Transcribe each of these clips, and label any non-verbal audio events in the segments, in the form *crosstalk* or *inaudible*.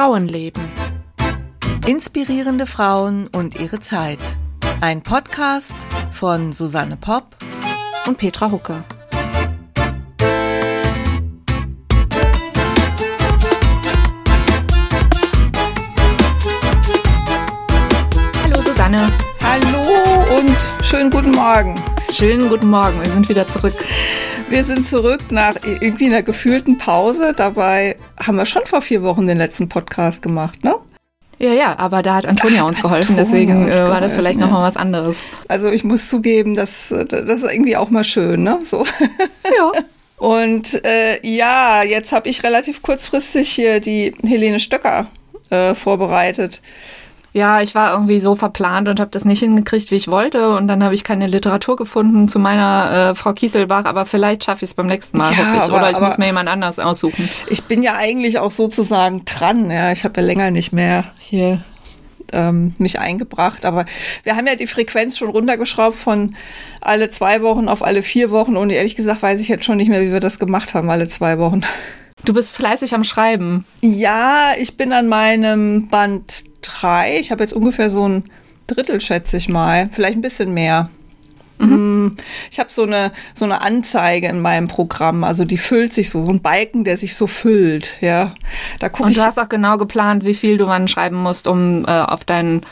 Frauenleben. Inspirierende Frauen und ihre Zeit. Ein Podcast von Susanne Popp und Petra Hucke. Hallo Susanne. Hallo und schönen guten Morgen. Schönen guten Morgen, wir sind wieder zurück. Wir sind zurück nach irgendwie einer gefühlten Pause. Dabei haben wir schon vor vier Wochen den letzten Podcast gemacht, ne? Ja, ja, aber da hat Antonia uns geholfen, Antonia deswegen äh, war das vielleicht ja. nochmal was anderes. Also ich muss zugeben, das, das ist irgendwie auch mal schön, ne? So. Ja. *laughs* Und äh, ja, jetzt habe ich relativ kurzfristig hier die Helene Stöcker äh, vorbereitet ja, ich war irgendwie so verplant und habe das nicht hingekriegt, wie ich wollte. Und dann habe ich keine Literatur gefunden zu meiner äh, Frau Kieselbach, aber vielleicht schaffe ich es beim nächsten Mal, ja, hoffe ich. Aber, Oder ich muss mir jemand anders aussuchen. Ich bin ja eigentlich auch sozusagen dran. Ja, ich habe ja länger nicht mehr hier ähm, mich eingebracht. Aber wir haben ja die Frequenz schon runtergeschraubt von alle zwei Wochen auf alle vier Wochen. Und ehrlich gesagt weiß ich jetzt schon nicht mehr, wie wir das gemacht haben, alle zwei Wochen. Du bist fleißig am Schreiben. Ja, ich bin an meinem Band 3. Ich habe jetzt ungefähr so ein Drittel, schätze ich mal. Vielleicht ein bisschen mehr. Mhm. Hm, ich habe so eine, so eine Anzeige in meinem Programm, also die füllt sich so, so ein Balken, der sich so füllt, ja. Da guck Und du hast auch genau geplant, wie viel du wann schreiben musst, um äh, auf deinen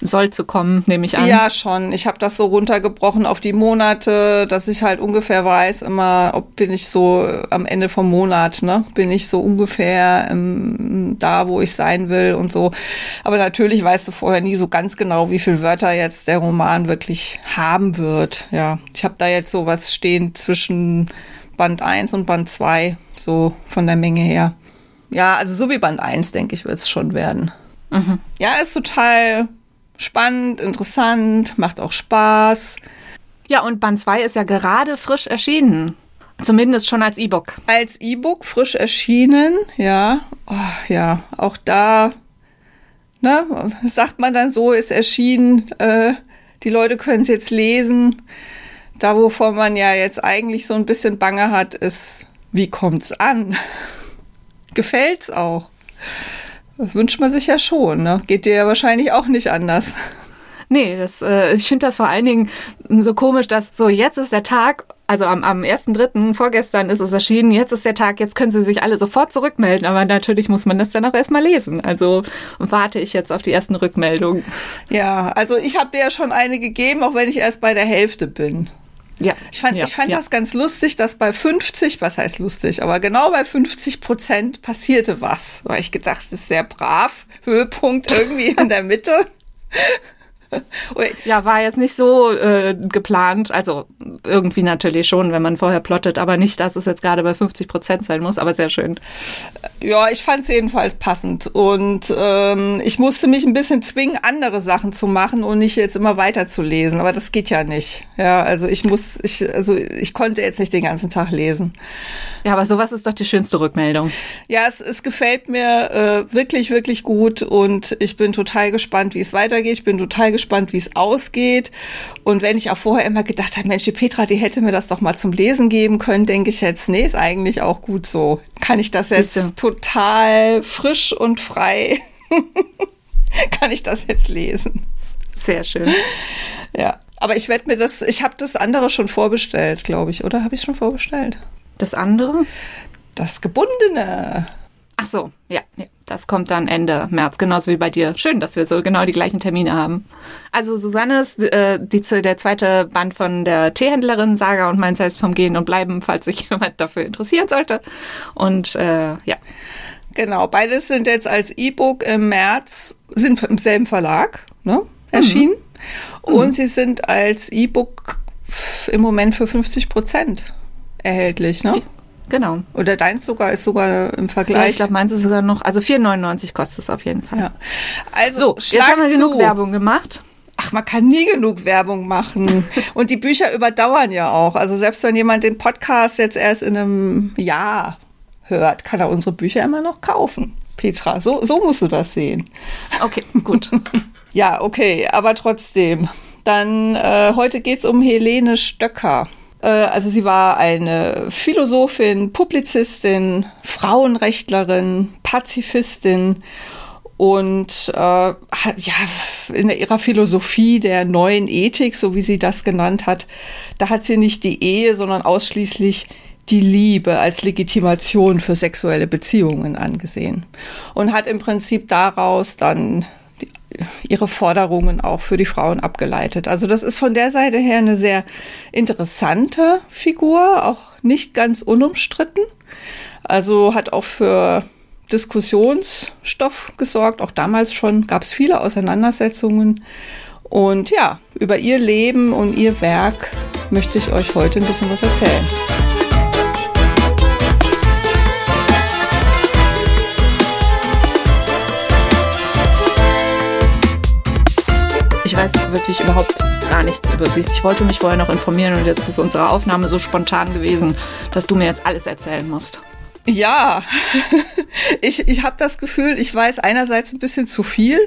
soll zu kommen, nehme ich an. Ja, schon. Ich habe das so runtergebrochen auf die Monate, dass ich halt ungefähr weiß, immer, ob bin ich so am Ende vom Monat, ne? Bin ich so ungefähr ähm, da, wo ich sein will und so. Aber natürlich weißt du vorher nie so ganz genau, wie viele Wörter jetzt der Roman wirklich haben wird. Ja, ich habe da jetzt so was stehen zwischen Band 1 und Band 2, so von der Menge her. Ja, also so wie Band 1, denke ich, wird es schon werden. Mhm. Ja, ist total spannend, interessant, macht auch Spaß. Ja, und Band 2 ist ja gerade frisch erschienen. Zumindest schon als E-Book. Als E-Book frisch erschienen, ja. Oh, ja, auch da, ne, sagt man dann so, ist erschienen, äh, die Leute können es jetzt lesen. Da, wovor man ja jetzt eigentlich so ein bisschen Bange hat, ist, wie kommt's an? *laughs* Gefällt's auch? Das wünscht man sich ja schon, ne? Geht dir ja wahrscheinlich auch nicht anders. Nee, das, äh, ich finde das vor allen Dingen so komisch, dass so jetzt ist der Tag, also am, am 1.3., vorgestern ist es erschienen, jetzt ist der Tag, jetzt können sie sich alle sofort zurückmelden, aber natürlich muss man das dann auch erstmal lesen. Also warte ich jetzt auf die ersten Rückmeldungen. Ja, also ich habe dir ja schon eine gegeben, auch wenn ich erst bei der Hälfte bin. Ja. Ich fand, ja, ich fand ja. das ganz lustig, dass bei 50, was heißt lustig, aber genau bei 50 Prozent passierte was. Weil ich gedacht, das ist sehr brav. Höhepunkt irgendwie in der Mitte. Ja, war jetzt nicht so äh, geplant. Also irgendwie natürlich schon, wenn man vorher plottet, aber nicht, dass es jetzt gerade bei 50 Prozent sein muss, aber sehr schön. Ja, ich fand es jedenfalls passend. Und ähm, ich musste mich ein bisschen zwingen, andere Sachen zu machen und nicht jetzt immer weiter zu lesen. Aber das geht ja nicht. Ja, also ich muss, ich, also ich konnte jetzt nicht den ganzen Tag lesen. Ja, aber sowas ist doch die schönste Rückmeldung. Ja, es, es gefällt mir äh, wirklich, wirklich gut und ich bin total gespannt, wie es weitergeht. Ich bin total gespannt, wie es ausgeht. Und wenn ich auch vorher immer gedacht habe, Mensch, die Petra, die hätte mir das doch mal zum Lesen geben können, denke ich jetzt, nee, ist eigentlich auch gut so. Kann ich das jetzt Siehste. total frisch und frei, *laughs* kann ich das jetzt lesen. Sehr schön. Ja. Aber ich werde mir das, ich habe das andere schon vorbestellt, glaube ich, oder habe ich es schon vorbestellt? Das andere? Das Gebundene. Ach so, ja, ja, das kommt dann Ende März, genauso wie bei dir. Schön, dass wir so genau die gleichen Termine haben. Also Susanne ist äh, die, der zweite Band von der Teehändlerin Saga und meins heißt vom Gehen und Bleiben, falls sich *laughs* jemand dafür interessieren sollte. Und äh, ja. Genau, beides sind jetzt als E-Book im März, sind im selben Verlag ne, erschienen. Mhm. Und mhm. sie sind als E-Book im Moment für 50 Prozent erhältlich, ne? Genau. Oder deins sogar ist sogar im Vergleich. Ja, ich glaube, meins ist sogar noch, also 4,99 kostet es auf jeden Fall. Ja. Also, so, jetzt haben wir genug zu. Werbung gemacht. Ach, man kann nie genug Werbung machen. *laughs* Und die Bücher überdauern ja auch. Also selbst wenn jemand den Podcast jetzt erst in einem Jahr hört, kann er unsere Bücher immer noch kaufen. Petra, so, so musst du das sehen. Okay, gut. *laughs* ja, okay, aber trotzdem. Dann, äh, heute geht es um Helene Stöcker. Äh, also sie war eine Philosophin, Publizistin, Frauenrechtlerin, Pazifistin und äh, ja, in ihrer Philosophie der neuen Ethik, so wie sie das genannt hat, da hat sie nicht die Ehe, sondern ausschließlich die Liebe als Legitimation für sexuelle Beziehungen angesehen und hat im Prinzip daraus dann ihre Forderungen auch für die Frauen abgeleitet. Also das ist von der Seite her eine sehr interessante Figur, auch nicht ganz unumstritten. Also hat auch für Diskussionsstoff gesorgt. Auch damals schon gab es viele Auseinandersetzungen. Und ja, über ihr Leben und ihr Werk möchte ich euch heute ein bisschen was erzählen. Weiß wirklich überhaupt gar nichts über sie. Ich wollte mich vorher noch informieren und jetzt ist unsere Aufnahme so spontan gewesen, dass du mir jetzt alles erzählen musst. Ja, *laughs* ich, ich habe das Gefühl, ich weiß einerseits ein bisschen zu viel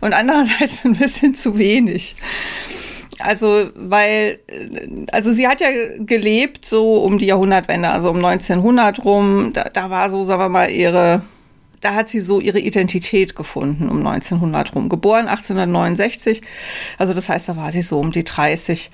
und andererseits *laughs* ein bisschen zu wenig. Also, weil, also sie hat ja gelebt so um die Jahrhundertwende, also um 1900 rum. Da, da war so, sagen wir mal, ihre, da hat sie so ihre Identität gefunden um 1900 rum. Geboren 1869, also das heißt, da war sie so um die 30.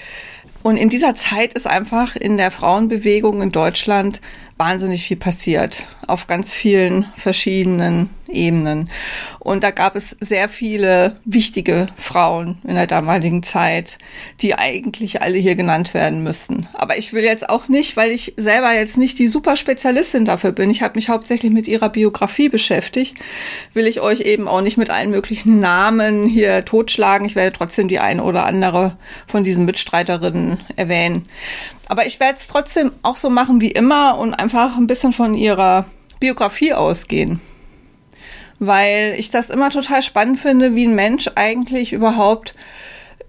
Und in dieser Zeit ist einfach in der Frauenbewegung in Deutschland wahnsinnig viel passiert auf ganz vielen verschiedenen Ebenen. Und da gab es sehr viele wichtige Frauen in der damaligen Zeit, die eigentlich alle hier genannt werden müssten. Aber ich will jetzt auch nicht, weil ich selber jetzt nicht die super Spezialistin dafür bin. Ich habe mich hauptsächlich mit ihrer Biografie beschäftigt. Will ich euch eben auch nicht mit allen möglichen Namen hier totschlagen. Ich werde trotzdem die eine oder andere von diesen Mitstreiterinnen erwähnen. Aber ich werde es trotzdem auch so machen wie immer und einfach ein bisschen von ihrer Biografie ausgehen. Weil ich das immer total spannend finde, wie ein Mensch eigentlich überhaupt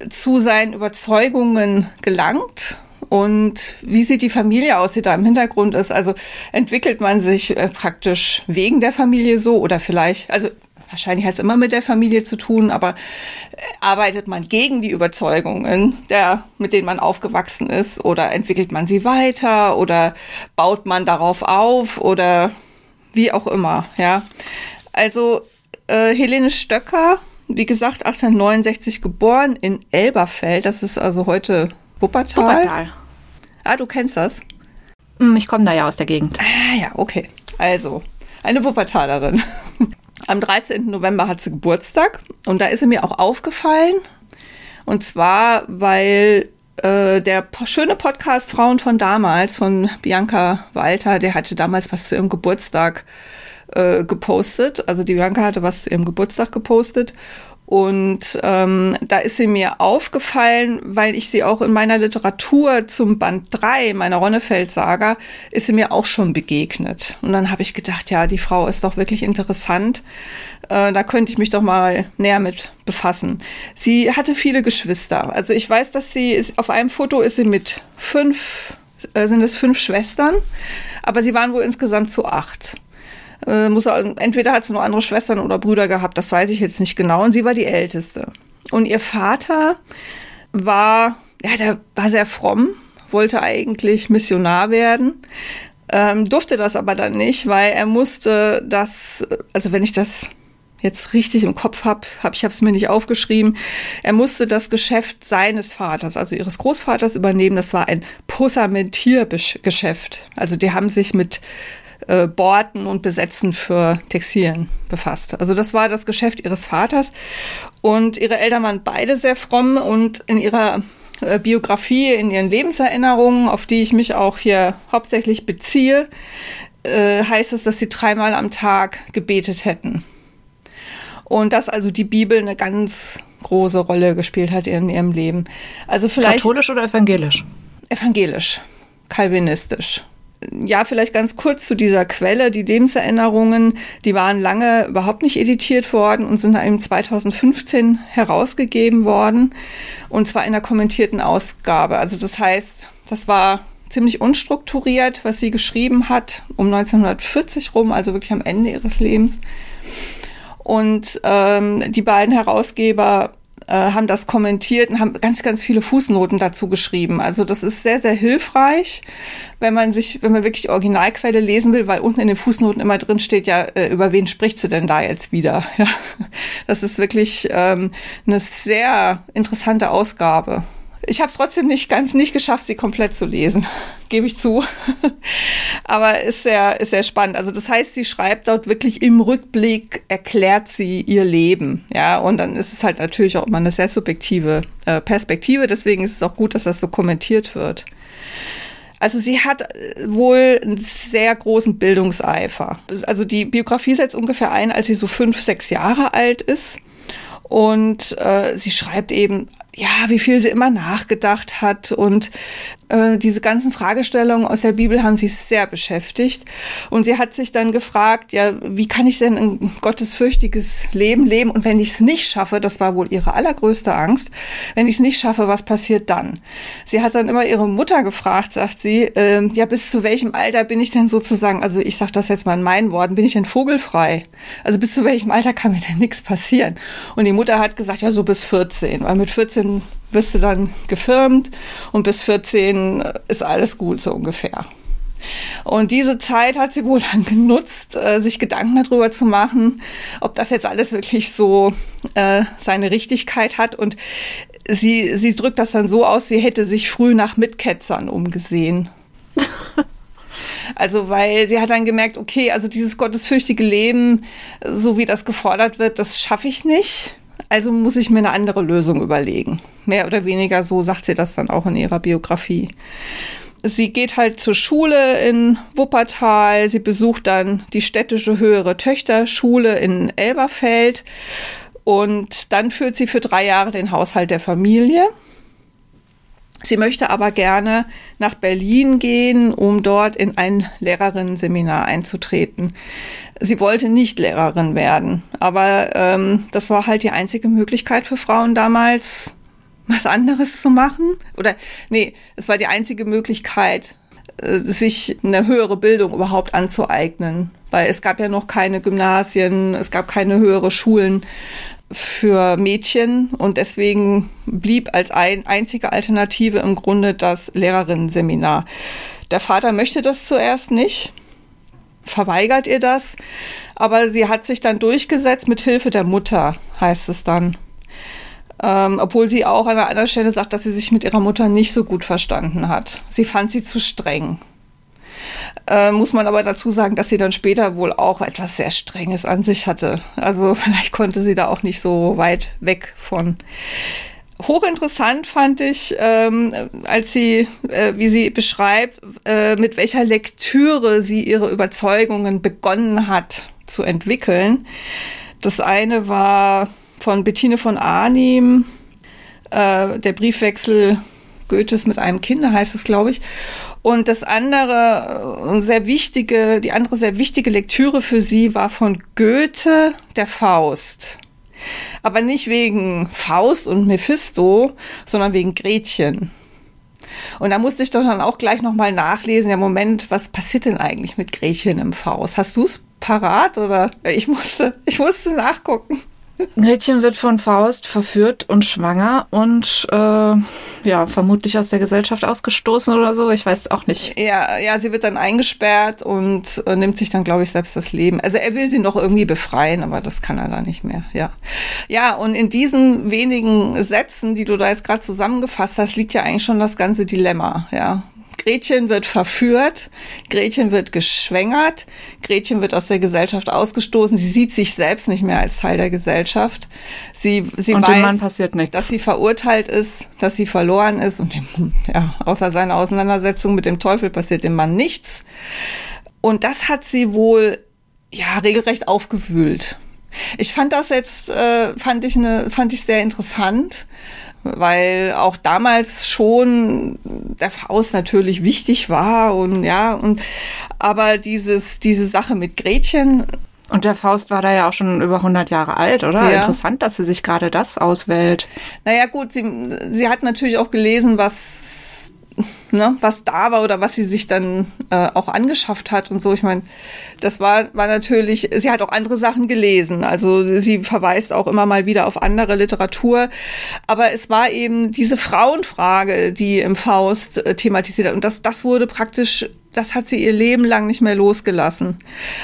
zu seinen Überzeugungen gelangt und wie sieht die Familie aus, die da im Hintergrund ist. Also entwickelt man sich äh, praktisch wegen der Familie so oder vielleicht, also wahrscheinlich hat es immer mit der Familie zu tun, aber äh, arbeitet man gegen die Überzeugungen, der, mit denen man aufgewachsen ist, oder entwickelt man sie weiter oder baut man darauf auf oder wie auch immer, ja. Also äh, Helene Stöcker, wie gesagt, 1869 geboren in Elberfeld, das ist also heute Wuppertal. Wuppertal. Ah, du kennst das? Hm, ich komme da ja aus der Gegend. Ah ja, okay. Also, eine Wuppertalerin. Am 13. November hat sie Geburtstag und da ist sie mir auch aufgefallen. Und zwar, weil äh, der schöne Podcast Frauen von damals von Bianca Walter, der hatte damals was zu ihrem Geburtstag äh, gepostet. Also die Bianca hatte was zu ihrem Geburtstag gepostet. Und ähm, da ist sie mir aufgefallen, weil ich sie auch in meiner Literatur zum Band 3 meiner Ronnefeld-Saga ist sie mir auch schon begegnet. Und dann habe ich gedacht, ja, die Frau ist doch wirklich interessant. Äh, da könnte ich mich doch mal näher mit befassen. Sie hatte viele Geschwister. Also ich weiß, dass sie ist, auf einem Foto ist sie mit fünf, äh, sind es fünf Schwestern, aber sie waren wohl insgesamt zu acht. Äh, muss er, entweder hat sie noch andere Schwestern oder Brüder gehabt, das weiß ich jetzt nicht genau. Und sie war die Älteste. Und ihr Vater war, ja, der war sehr fromm, wollte eigentlich Missionar werden, ähm, durfte das aber dann nicht, weil er musste das, also wenn ich das jetzt richtig im Kopf habe, hab, ich habe es mir nicht aufgeschrieben. Er musste das Geschäft seines Vaters, also ihres Großvaters, übernehmen. Das war ein Posamentiergeschäft. Also die haben sich mit äh, Borten und Besetzen für Textilien befasst. Also das war das Geschäft ihres Vaters. Und ihre Eltern waren beide sehr fromm und in ihrer äh, Biografie, in ihren Lebenserinnerungen, auf die ich mich auch hier hauptsächlich beziehe, äh, heißt es, dass sie dreimal am Tag gebetet hätten. Und dass also die Bibel eine ganz große Rolle gespielt hat in ihrem Leben. Also vielleicht katholisch oder evangelisch? Evangelisch, kalvinistisch ja, vielleicht ganz kurz zu dieser Quelle. Die Lebenserinnerungen, die waren lange überhaupt nicht editiert worden und sind dann 2015 herausgegeben worden. Und zwar in der kommentierten Ausgabe. Also das heißt, das war ziemlich unstrukturiert, was sie geschrieben hat, um 1940 rum, also wirklich am Ende ihres Lebens. Und ähm, die beiden Herausgeber äh, haben das kommentiert und haben ganz, ganz viele Fußnoten dazu geschrieben. Also das ist sehr, sehr hilfreich, wenn man sich, wenn man wirklich Originalquelle lesen will, weil unten in den Fußnoten immer drin steht ja, äh, über wen spricht sie denn da jetzt wieder? *laughs* Ja, das ist wirklich ähm, eine sehr interessante Ausgabe. Ich habe es trotzdem nicht ganz nicht geschafft, sie komplett zu lesen, *laughs* gebe ich zu. *laughs* Aber ist sehr, ist sehr spannend. Also das heißt, sie schreibt dort wirklich im Rückblick, erklärt sie ihr Leben. Ja, und dann ist es halt natürlich auch immer eine sehr subjektive äh, Perspektive. Deswegen ist es auch gut, dass das so kommentiert wird. Also sie hat äh, wohl einen sehr großen Bildungseifer. Also die Biografie setzt ungefähr ein, als sie so fünf, sechs Jahre alt ist. Und äh, sie schreibt eben ja, wie viel sie immer nachgedacht hat. Und äh, diese ganzen Fragestellungen aus der Bibel haben sie sehr beschäftigt. Und sie hat sich dann gefragt, ja, wie kann ich denn ein gottesfürchtiges Leben leben? Und wenn ich es nicht schaffe, das war wohl ihre allergrößte Angst, wenn ich es nicht schaffe, was passiert dann? Sie hat dann immer ihre Mutter gefragt, sagt sie, äh, ja, bis zu welchem Alter bin ich denn sozusagen, also ich sage das jetzt mal in meinen Worten, bin ich denn vogelfrei? Also bis zu welchem Alter kann mir denn nichts passieren? Und die Mutter hat gesagt, ja, so bis 14, weil mit 14 14 wirst du dann gefirmt und bis 14 ist alles gut, so ungefähr. Und diese Zeit hat sie wohl dann genutzt, äh, sich Gedanken darüber zu machen, ob das jetzt alles wirklich so äh, seine Richtigkeit hat. Und sie, sie drückt das dann so aus, sie hätte sich früh nach Mitketzern umgesehen. *laughs* Also, weil sie hat dann gemerkt, okay, also dieses gottesfürchtige Leben, so wie das gefordert wird, das schaffe ich nicht. Also muss ich mir eine andere Lösung überlegen. Mehr oder weniger so sagt sie das dann auch in ihrer Biografie. Sie geht halt zur Schule in Wuppertal. Sie besucht dann die städtische höhere Töchterschule in Elberfeld. Und dann führt sie für drei Jahre den Haushalt der Familie. Sie möchte aber gerne nach Berlin gehen, um dort in ein Lehrerinnenseminar einzutreten. Sie wollte nicht Lehrerin werden, aber ähm, das war halt die einzige Möglichkeit für Frauen damals, was anderes zu machen. Oder nee, es war die einzige Möglichkeit, äh, sich eine höhere Bildung überhaupt anzueignen, weil es gab ja noch keine Gymnasien, es gab keine höhere Schulen für Mädchen und deswegen blieb als ein, einzige Alternative im Grunde das Lehrerinnenseminar. Der Vater möchte das zuerst nicht verweigert ihr das. Aber sie hat sich dann durchgesetzt mit Hilfe der Mutter, heißt es dann. Ähm, obwohl sie auch an einer anderen Stelle sagt, dass sie sich mit ihrer Mutter nicht so gut verstanden hat. Sie fand sie zu streng. Äh, muss man aber dazu sagen, dass sie dann später wohl auch etwas sehr Strenges an sich hatte. Also *laughs* vielleicht konnte sie da auch nicht so weit weg von. Hochinteressant fand ich, ähm, als sie, äh, wie sie beschreibt, äh, mit welcher Lektüre sie ihre Überzeugungen begonnen hat zu entwickeln. Das eine war von Bettine von Arnim, äh, der Briefwechsel Goethes mit einem Kind, heißt es, glaube ich. Und das andere, äh, sehr wichtige, die andere sehr wichtige Lektüre für sie war von Goethe, der Faust. Aber nicht wegen Faust und Mephisto, sondern wegen Gretchen. Und da musste ich doch dann auch gleich nochmal nachlesen. Ja, Moment, was passiert denn eigentlich mit Gretchen im Faust? Hast du es parat oder? Ich musste, *laughs* ich musste nachgucken. Gretchen wird von Faust verführt und schwanger und äh, ja, vermutlich aus der Gesellschaft ausgestoßen oder so. Ich weiß auch nicht. Ja, ja, sie wird dann eingesperrt und äh, nimmt sich dann, glaube ich, selbst das Leben. Also er will sie noch irgendwie befreien, aber das kann er da nicht mehr. Ja, ja. Und in diesen wenigen Sätzen, die du da jetzt gerade zusammengefasst hast, liegt ja eigentlich schon das ganze Dilemma. Ja, Gretchen wird verführt, Gretchen wird geschwängert, Gretchen wird aus der Gesellschaft ausgestoßen. Sie sieht sich selbst nicht mehr als Teil der Gesellschaft. Sie, sie und weiß, dass sie verurteilt ist, dass sie verloren ist und ja, außer seiner Auseinandersetzung mit dem Teufel passiert dem Mann nichts. Und das hat sie wohl ja regelrecht aufgewühlt. Ich fand das jetzt, äh, fand ich eine, fand ich sehr interessant, weil auch damals schon der Faust natürlich wichtig war und ja, und aber dieses, diese Sache mit Gretchen. Und der Faust war da ja auch schon über 100 Jahre alt, oder? Ja. Interessant, dass sie sich gerade das auswählt. Naja, gut, sie, sie hat natürlich auch gelesen, was ne, was da war oder was sie sich dann äh, auch angeschafft hat und so. Ich meine, das war, war natürlich, sie hat auch andere Sachen gelesen. Also sie verweist auch immer mal wieder auf andere Literatur. Aber es war eben diese Frauenfrage, die im Faust äh, thematisiert hat. Und das, das wurde praktisch das hat sie ihr Leben lang nicht mehr losgelassen.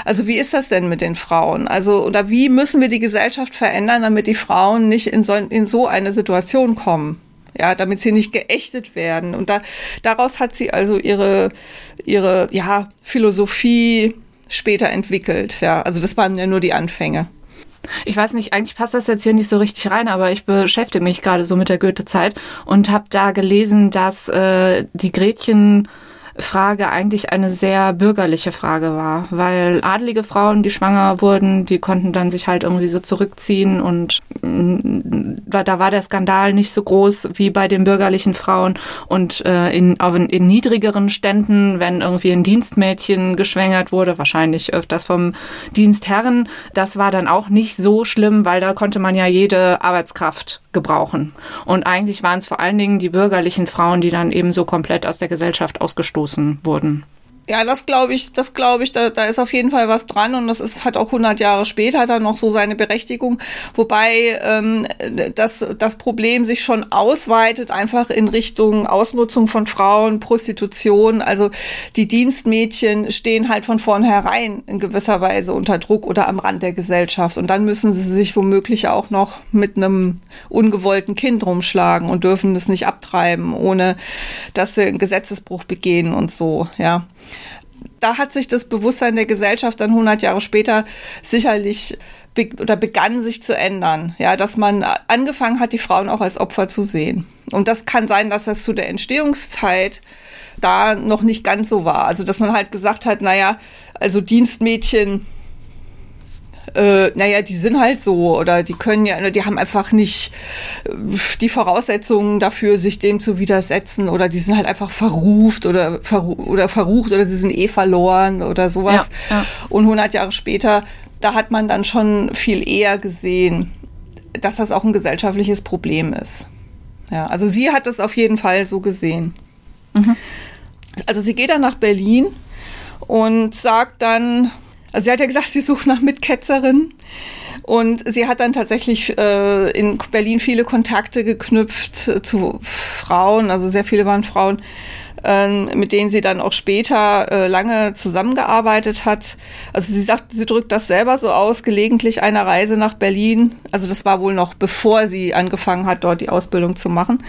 Also wie ist das denn mit den Frauen? Also oder wie müssen wir die Gesellschaft verändern, damit die Frauen nicht in so, in so eine Situation kommen? Ja, damit sie nicht geächtet werden. Und da, daraus hat sie also ihre, ihre, ja, Philosophie später entwickelt, ja. Also das waren ja nur die Anfänge. Ich weiß nicht, eigentlich passt das jetzt hier nicht so richtig rein, aber ich beschäftige mich gerade so mit der Goethe-Zeit und habe da gelesen, dass äh, die Gretchen Frage eigentlich eine sehr bürgerliche Frage war, weil adlige Frauen, die schwanger wurden, die konnten dann sich halt irgendwie so zurückziehen und mm, da war der Skandal nicht so groß wie bei den bürgerlichen Frauen und äh, in, in niedrigeren Ständen, wenn irgendwie ein Dienstmädchen geschwängert wurde, wahrscheinlich öfters vom Dienstherren, das war dann auch nicht so schlimm, weil da konnte man ja jede Arbeitskraft gebrauchen. Und eigentlich waren es vor allen Dingen die bürgerlichen Frauen, die dann eben so komplett aus der Gesellschaft ausgestoßen wurden. Ja, das glaube ich, das glaube ich, da, da ist auf jeden Fall was dran und das ist hat auch 100 Jahre später dann noch so seine Berechtigung, wobei ähm, das, das Problem sich schon ausweitet einfach in Richtung Ausnutzung von Frauen, Prostitution, also die Dienstmädchen stehen halt von vornherein in gewisser Weise unter Druck oder am Rand der Gesellschaft. Und dann müssen sie sich womöglich auch noch mit einem ungewollten Kind rumschlagen und dürfen es nicht abtreiben, ohne dass sie einen Gesetzesbruch begehen und so, ja da hat sich das Bewusstsein der Gesellschaft dann 100 Jahre später sicherlich be oder begann sich zu ändern. Ja, dass man angefangen hat, die Frauen auch als Opfer zu sehen. Und das kann sein, dass das zu der Entstehungszeit da noch nicht ganz so war. Also, dass man halt gesagt hat, naja, also Dienstmädchen, äh, naja, die sind halt so oder die können ja, die haben einfach nicht äh, die Voraussetzungen dafür, sich dem zu widersetzen oder die sind halt einfach verruft oder, verru oder verrucht oder sie sind eh verloren oder sowas. Ja, ja. Und 100 Jahre später, da hat man dann schon viel eher gesehen, dass das auch ein gesellschaftliches Problem ist. Ja, also sie hat das auf jeden Fall so gesehen. Mhm. Also sie geht dann nach Berlin und sagt dann, also sie hat ja gesagt, sie sucht nach Mitketzerinnen. Und sie hat dann tatsächlich äh, in Berlin viele Kontakte geknüpft äh, zu Frauen, also sehr viele waren Frauen, äh, mit denen sie dann auch später äh, lange zusammengearbeitet hat. Also sie sagt, sie drückt das selber so aus, gelegentlich eine Reise nach Berlin, also das war wohl noch bevor sie angefangen hat, dort die Ausbildung zu machen,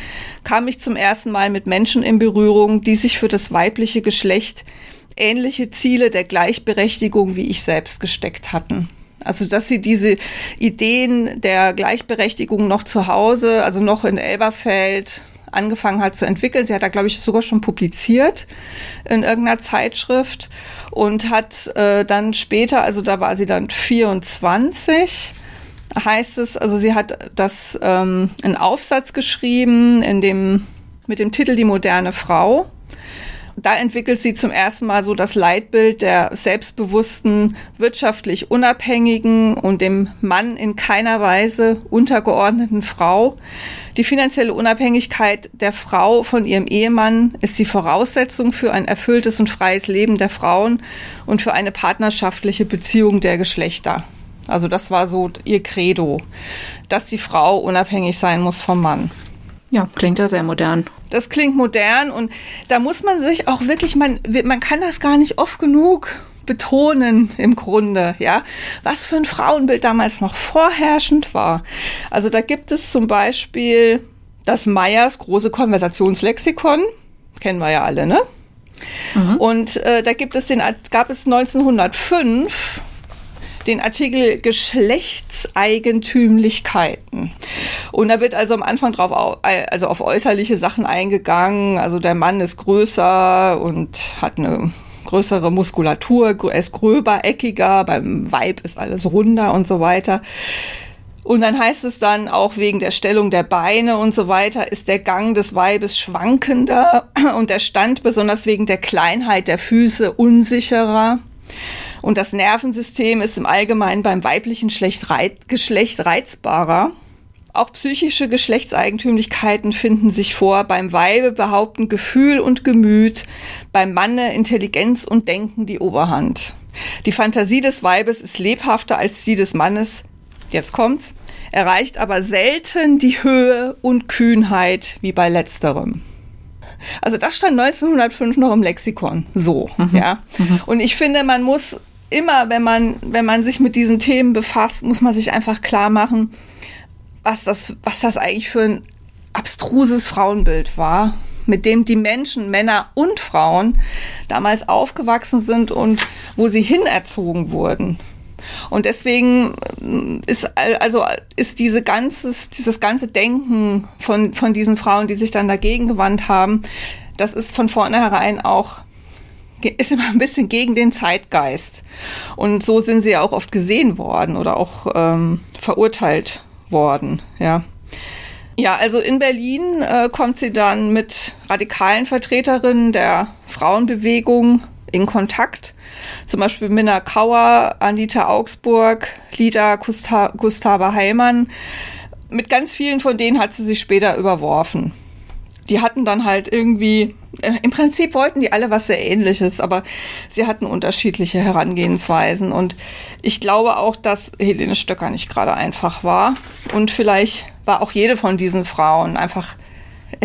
kam ich zum ersten Mal mit Menschen in Berührung, die sich für das weibliche Geschlecht ähnliche Ziele der Gleichberechtigung wie ich selbst gesteckt hatten. Also, dass sie diese Ideen der Gleichberechtigung noch zu Hause, also noch in Elberfeld, angefangen hat zu entwickeln. Sie hat da, glaube ich, sogar schon publiziert in irgendeiner Zeitschrift und hat äh, dann später, also da war sie dann 24, heißt es, also sie hat das ähm, einen Aufsatz geschrieben in dem mit dem Titel Die moderne Frau da entwickelt sie zum ersten Mal so das Leitbild der selbstbewussten, wirtschaftlich unabhängigen und dem Mann in keiner Weise untergeordneten Frau. Die finanzielle Unabhängigkeit der Frau von ihrem Ehemann ist die Voraussetzung für ein erfülltes und freies Leben der Frauen und für eine partnerschaftliche Beziehung der Geschlechter. Also das war so ihr Credo, dass die Frau unabhängig sein muss vom Mann. Ja, klingt ja sehr modern. Das klingt modern und da muss man sich auch wirklich, man, man kann das gar nicht oft genug betonen im Grunde, ja, was für ein Frauenbild damals noch vorherrschend war. Also da gibt es zum Beispiel das Meyers große Konversationslexikon, kennen wir ja alle, ne? Mhm. Und äh, da gibt es den, gab es 1905 den Artikel Geschlechtseigentümlichkeiten. Und da wird also am Anfang drauf, also auf äußerliche Sachen eingegangen. Also der Mann ist größer und hat eine größere Muskulatur, ist gröber, eckiger, beim Weib ist alles runder und so weiter. Und dann heißt es dann auch wegen der Stellung der Beine und so weiter, ist der Gang des Weibes schwankender und der Stand besonders wegen der Kleinheit der Füße unsicherer. Und das Nervensystem ist im Allgemeinen beim weiblichen Geschlecht reizbarer. Auch psychische Geschlechtseigentümlichkeiten finden sich vor. Beim Weibe behaupten Gefühl und Gemüt, beim Manne Intelligenz und Denken die Oberhand. Die Fantasie des Weibes ist lebhafter als die des Mannes. Jetzt kommt's. Erreicht aber selten die Höhe und Kühnheit wie bei letzterem. Also das stand 1905 noch im Lexikon. So, mhm. ja. Mhm. Und ich finde, man muss immer, wenn man, wenn man sich mit diesen Themen befasst, muss man sich einfach klar machen, was das, was das eigentlich für ein abstruses Frauenbild war, mit dem die Menschen, Männer und Frauen damals aufgewachsen sind und wo sie hinerzogen wurden. Und deswegen ist also ist diese ganzes, dieses ganze Denken von, von diesen Frauen, die sich dann dagegen gewandt haben, das ist von vornherein auch ist immer ein bisschen gegen den Zeitgeist. Und so sind sie auch oft gesehen worden oder auch ähm, verurteilt worden, ja. Ja, also in Berlin äh, kommt sie dann mit radikalen Vertreterinnen der Frauenbewegung in Kontakt. Zum Beispiel Minna Kauer, Anita Augsburg, Lida Gusta Gustava Heilmann. Mit ganz vielen von denen hat sie sich später überworfen. Die hatten dann halt irgendwie im Prinzip wollten die alle was sehr ähnliches, aber sie hatten unterschiedliche Herangehensweisen. Und ich glaube auch, dass Helene Stöcker nicht gerade einfach war. Und vielleicht war auch jede von diesen Frauen einfach,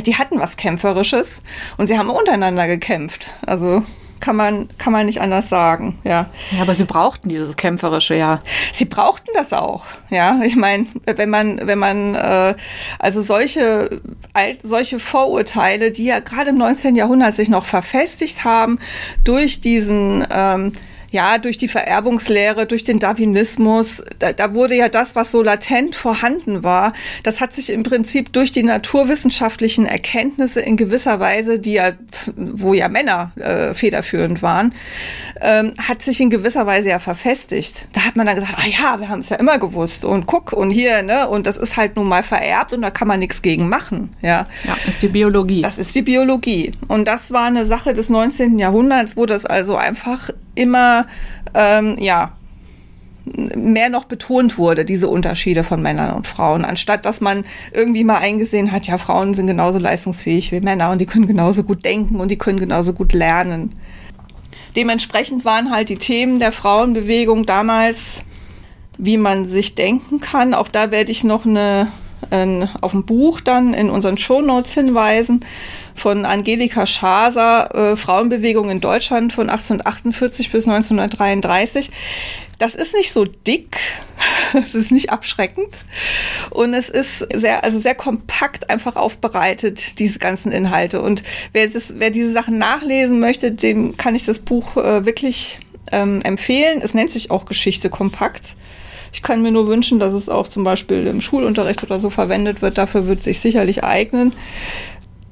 die hatten was Kämpferisches und sie haben untereinander gekämpft. Also kann man, kann man nicht anders sagen, ja. Ja, aber sie brauchten dieses Kämpferische, ja. Sie brauchten das auch, ja. Ich meine, wenn man, wenn man, äh, also solche, solche Vorurteile, die ja gerade im 19. Jahrhundert sich noch verfestigt haben durch diesen, ähm, ja, durch die Vererbungslehre, durch den Darwinismus, da, da, wurde ja das, was so latent vorhanden war, das hat sich im Prinzip durch die naturwissenschaftlichen Erkenntnisse in gewisser Weise, die ja, wo ja Männer äh, federführend waren, ähm, hat sich in gewisser Weise ja verfestigt. Da hat man dann gesagt, ah ja, wir haben es ja immer gewusst und guck und hier, ne, und das ist halt nun mal vererbt und da kann man nichts gegen machen, ja. Ja, ist die Biologie. Das ist die Biologie. Und das war eine Sache des 19. Jahrhunderts, wo das also einfach immer, ähm, ja, mehr noch betont wurde, diese Unterschiede von Männern und Frauen, anstatt dass man irgendwie mal eingesehen hat, ja, Frauen sind genauso leistungsfähig wie Männer und die können genauso gut denken und die können genauso gut lernen. Dementsprechend waren halt die Themen der Frauenbewegung damals, wie man sich denken kann. Auch da werde ich noch eine, ein, auf ein Buch dann in unseren Shownotes hinweisen von Angelika Schaser, äh, Frauenbewegung in Deutschland von 1848 bis 1933. Das ist nicht so dick, *laughs* es ist nicht abschreckend und es ist sehr, also sehr kompakt einfach aufbereitet, diese ganzen Inhalte. Und wer, das, wer diese Sachen nachlesen möchte, dem kann ich das Buch äh, wirklich ähm, empfehlen. Es nennt sich auch Geschichte kompakt. Ich kann mir nur wünschen, dass es auch zum Beispiel im Schulunterricht oder so verwendet wird. Dafür wird es sich sicherlich eignen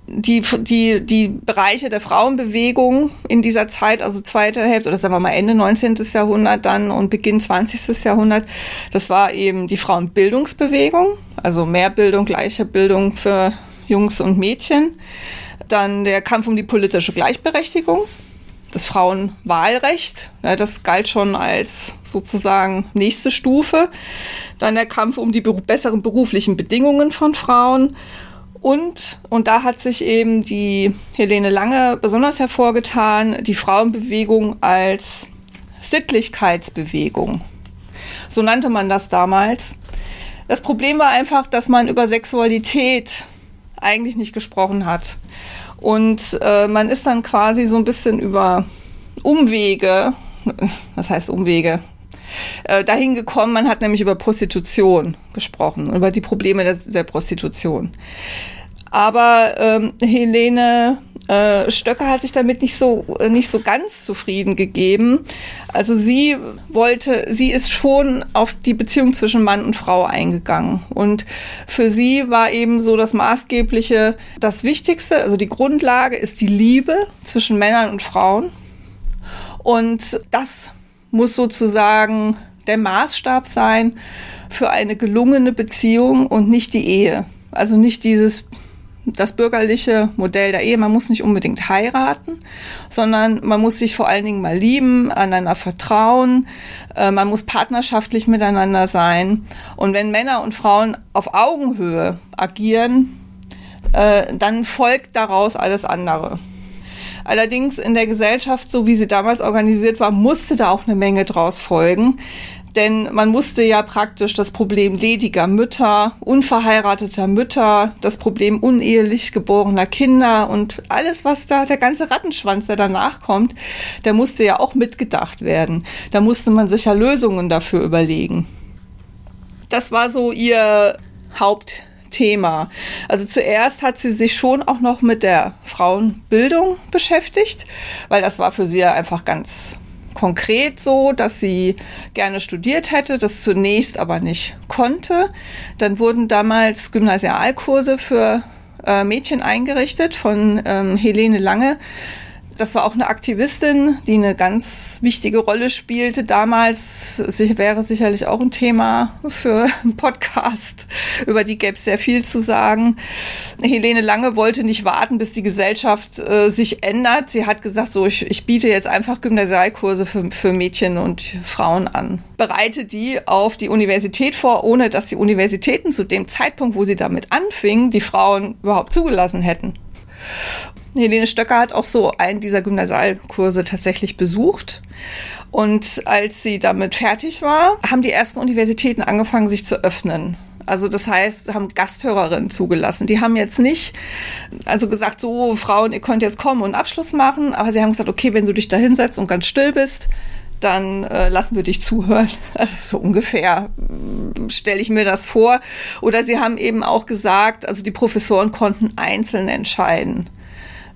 die, die, die Bereiche der Frauenbewegung in dieser Zeit, also zweite Hälfte oder sagen wir mal Ende 19. Jahrhundert dann und Beginn 20. Jahrhundert, das war eben die Frauenbildungsbewegung, also mehr Bildung, gleiche Bildung für Jungs und Mädchen. Dann der Kampf um die politische Gleichberechtigung, das Frauenwahlrecht, ja, das galt schon als sozusagen nächste Stufe. Dann der Kampf um die besseren beruflichen Bedingungen von Frauen und, und da hat sich eben die Helene Lange besonders hervorgetan, die Frauenbewegung als Sittlichkeitsbewegung. So nannte man das damals. Das Problem war einfach, dass man über Sexualität eigentlich nicht gesprochen hat. Und äh, man ist dann quasi so ein bisschen über Umwege, *laughs* was heißt Umwege? Äh, dahin gekommen, man hat nämlich über Prostitution gesprochen, über die Probleme der, der Prostitution. Aber ähm, Helene äh, Stöcker hat sich damit nicht so, nicht so ganz zufrieden gegeben. Also sie wollte, sie ist schon auf die Beziehung zwischen Mann und Frau eingegangen. Und für sie war eben so das Maßgebliche, das Wichtigste, also die Grundlage ist die Liebe zwischen Männern und Frauen. Und das muss sozusagen der Maßstab sein für eine gelungene Beziehung und nicht die Ehe. Also nicht dieses das bürgerliche Modell der Ehe. Man muss nicht unbedingt heiraten, sondern man muss sich vor allen Dingen mal lieben, aneinander vertrauen. Äh, man muss partnerschaftlich miteinander sein. Und wenn Männer und Frauen auf Augenhöhe agieren, äh, dann folgt daraus alles andere. Allerdings in der Gesellschaft, so wie sie damals organisiert war, musste da auch eine Menge draus folgen. Denn man musste ja praktisch das Problem lediger Mütter, unverheirateter Mütter, das Problem unehelich geborener Kinder und alles, was da, der ganze Rattenschwanz, der danach kommt, der musste ja auch mitgedacht werden. Da musste man sich ja Lösungen dafür überlegen. Das war so ihr Hauptthema. Also zuerst hat sie sich schon auch noch mit der Frauenbildung beschäftigt, weil das war für sie ja einfach ganz konkret so, dass sie gerne studiert hätte, das zunächst aber nicht konnte. Dann wurden damals Gymnasialkurse für äh, Mädchen eingerichtet von ähm, Helene Lange das war auch eine Aktivistin, die eine ganz wichtige Rolle spielte damals. Sie wäre sicherlich auch ein Thema für einen Podcast. Über die gäbe es sehr viel zu sagen. Helene Lange wollte nicht warten, bis die Gesellschaft äh, sich ändert. Sie hat gesagt, so, ich, ich biete jetzt einfach Gymnasialkurse für, für Mädchen und Frauen an. Bereite die auf die Universität vor, ohne dass die Universitäten zu dem Zeitpunkt, wo sie damit anfingen, die Frauen überhaupt zugelassen hätten. Helene Stöcker hat auch so einen dieser Gymnasialkurse tatsächlich besucht. Und als sie damit fertig war, haben die ersten Universitäten angefangen, sich zu öffnen. Also das heißt, haben Gasthörerinnen zugelassen. Die haben jetzt nicht, also gesagt, so Frauen, ihr könnt jetzt kommen und Abschluss machen, aber sie haben gesagt, okay, wenn du dich da hinsetzt und ganz still bist, dann äh, lassen wir dich zuhören. *laughs* Also so ungefähr mm, stelle ich mir das vor. Oder sie haben eben auch gesagt, also die Professoren konnten einzeln entscheiden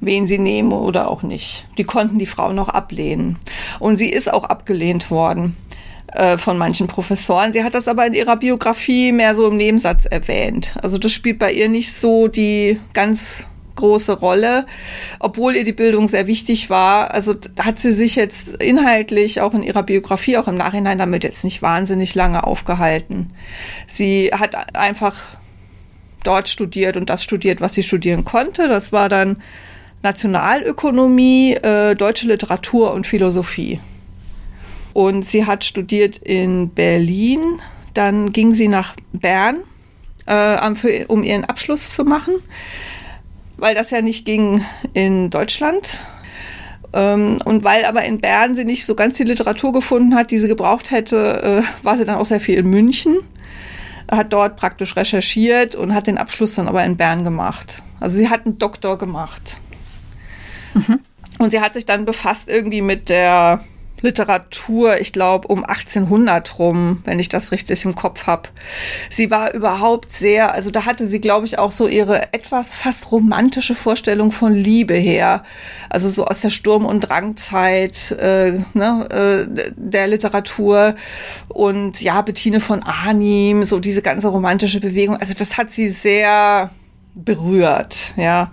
wen sie nehmen oder auch nicht. Die konnten die Frau noch ablehnen. Und sie ist auch abgelehnt worden äh, von manchen Professoren. Sie hat das aber in ihrer Biografie mehr so im Nebensatz erwähnt. Also das spielt bei ihr nicht so die ganz große Rolle, obwohl ihr die Bildung sehr wichtig war. Also hat sie sich jetzt inhaltlich auch in ihrer Biografie, auch im Nachhinein damit jetzt nicht wahnsinnig lange aufgehalten. Sie hat einfach dort studiert und das studiert, was sie studieren konnte. Das war dann Nationalökonomie, äh, deutsche Literatur und Philosophie. Und sie hat studiert in Berlin. Dann ging sie nach Bern, äh, um ihren Abschluss zu machen, weil das ja nicht ging in Deutschland. Ähm, und weil aber in Bern sie nicht so ganz die Literatur gefunden hat, die sie gebraucht hätte, äh, war sie dann auch sehr viel in München hat dort praktisch recherchiert und hat den Abschluss dann aber in Bern gemacht. Also sie hat einen Doktor gemacht. Und sie hat sich dann befasst irgendwie mit der Literatur, ich glaube um 1800 rum, wenn ich das richtig im Kopf habe. Sie war überhaupt sehr, also da hatte sie, glaube ich, auch so ihre etwas fast romantische Vorstellung von Liebe her. Also so aus der Sturm- und Drangzeit äh, ne, äh, der Literatur und ja, Bettine von Arnim, so diese ganze romantische Bewegung. Also das hat sie sehr berührt, ja.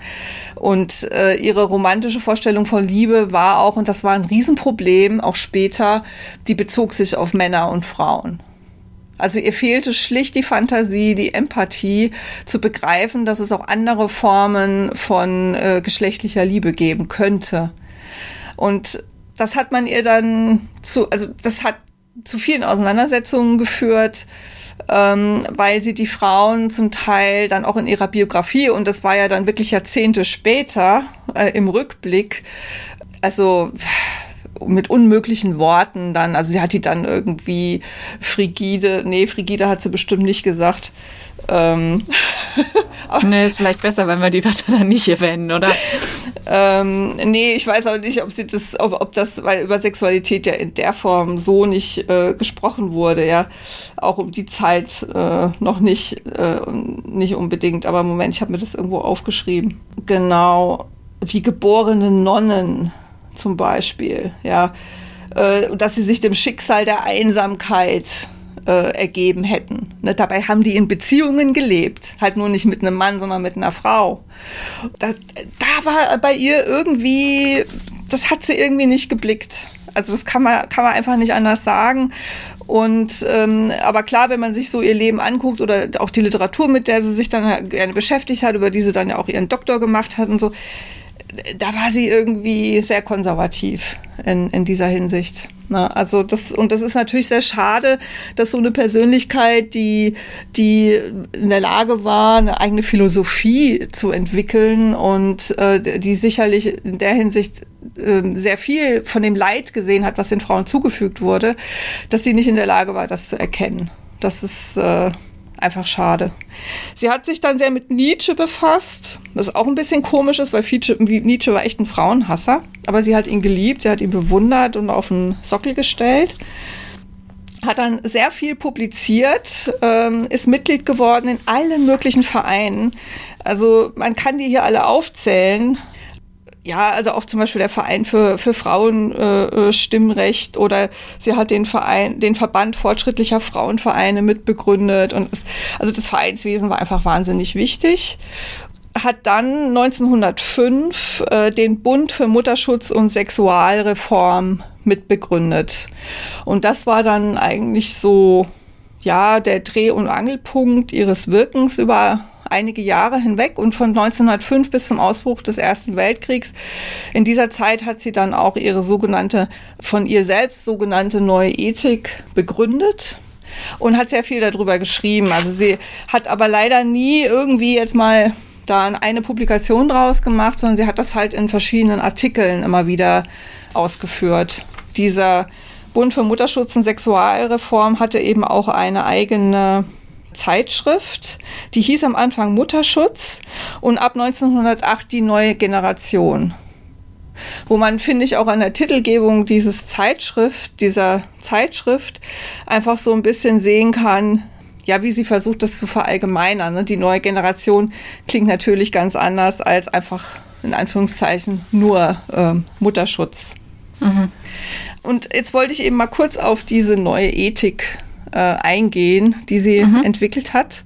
Und äh, ihre romantische Vorstellung von Liebe war auch, und das war ein Riesenproblem, auch später, die bezog sich auf Männer und Frauen. Also ihr fehlte schlicht die Fantasie, die Empathie zu begreifen, dass es auch andere Formen von äh, geschlechtlicher Liebe geben könnte. Und das hat man ihr dann zu, also das hat zu vielen Auseinandersetzungen geführt ähm, weil sie die Frauen zum Teil dann auch in ihrer Biografie, und das war ja dann wirklich Jahrzehnte später äh, im Rückblick, also mit unmöglichen Worten dann, also sie hat die dann irgendwie frigide, nee, frigide hat sie bestimmt nicht gesagt, ähm, *laughs* nee, ist vielleicht besser, wenn wir die Wörter dann nicht erwähnen, oder? ähm, nee, ich weiß auch nicht, ob sie das, ob, ob das, weil über Sexualität ja in der Form so nicht äh, gesprochen wurde, ja. Auch um die Zeit äh, noch nicht, äh, nicht unbedingt. Aber Moment, ich habe mir das irgendwo aufgeschrieben. Genau, wie geborene Nonnen zum Beispiel, ja. Äh, dass sie sich dem Schicksal der Einsamkeit äh, ergeben hätten. Ne, dabei haben die in Beziehungen gelebt, halt nur nicht mit einem Mann, sondern mit einer Frau. Da, da war bei ihr irgendwie, das hat sie irgendwie nicht geblickt. Also das kann man, kann man einfach nicht anders sagen. Und ähm, aber klar, wenn man sich so ihr Leben anguckt oder auch die Literatur, mit der sie sich dann gerne beschäftigt hat, über die sie dann ja auch ihren Doktor gemacht hat und so, da war sie irgendwie sehr konservativ in, in dieser Hinsicht. Na, also das, und das ist natürlich sehr schade, dass so eine Persönlichkeit, die, die in der Lage war, eine eigene Philosophie zu entwickeln und äh, die sicherlich in der Hinsicht äh, sehr viel von dem Leid gesehen hat, was den Frauen zugefügt wurde, dass sie nicht in der Lage war, das zu erkennen. Das ist äh, einfach schade. Sie hat sich dann sehr mit Nietzsche befasst, was auch ein bisschen komisch ist, weil Nietzsche war echt ein Frauenhasser, aber sie hat ihn geliebt, sie hat ihn bewundert und auf den Sockel gestellt. Hat dann sehr viel publiziert, ähm, ist Mitglied geworden in allen möglichen Vereinen. Also man kann die hier alle aufzählen ja, also auch zum Beispiel der Verein für, für Frauenstimmrecht äh, oder sie hat den Verein, den Verband fortschrittlicher Frauenvereine mitbegründet und es, also das Vereinswesen war einfach wahnsinnig wichtig. Hat dann 1905 äh, den Bund für Mutterschutz und Sexualreform mitbegründet. Und das war dann eigentlich so, ja, der Dreh- und Angelpunkt ihres Wirkens über einige Jahre hinweg und von 1905 bis zum Ausbruch des Ersten Weltkriegs. In dieser Zeit hat sie dann auch ihre sogenannte, von ihr selbst sogenannte neue Ethik begründet und hat sehr viel darüber geschrieben. Also sie hat aber leider nie irgendwie jetzt mal da eine Publikation draus gemacht, sondern sie hat das halt in verschiedenen Artikeln immer wieder ausgeführt. Dieser Bund für Mutterschutz und Sexualreform hatte eben auch eine eigene Zeitschrift, die hieß am Anfang Mutterschutz und ab 1908 die neue Generation. Wo man, finde ich, auch an der Titelgebung dieses Zeitschrift, dieser Zeitschrift einfach so ein bisschen sehen kann, ja, wie sie versucht, das zu verallgemeinern. Ne? Die neue Generation klingt natürlich ganz anders als einfach in Anführungszeichen nur äh, Mutterschutz. Mhm. Und jetzt wollte ich eben mal kurz auf diese neue Ethik äh, eingehen, die sie mhm. entwickelt hat.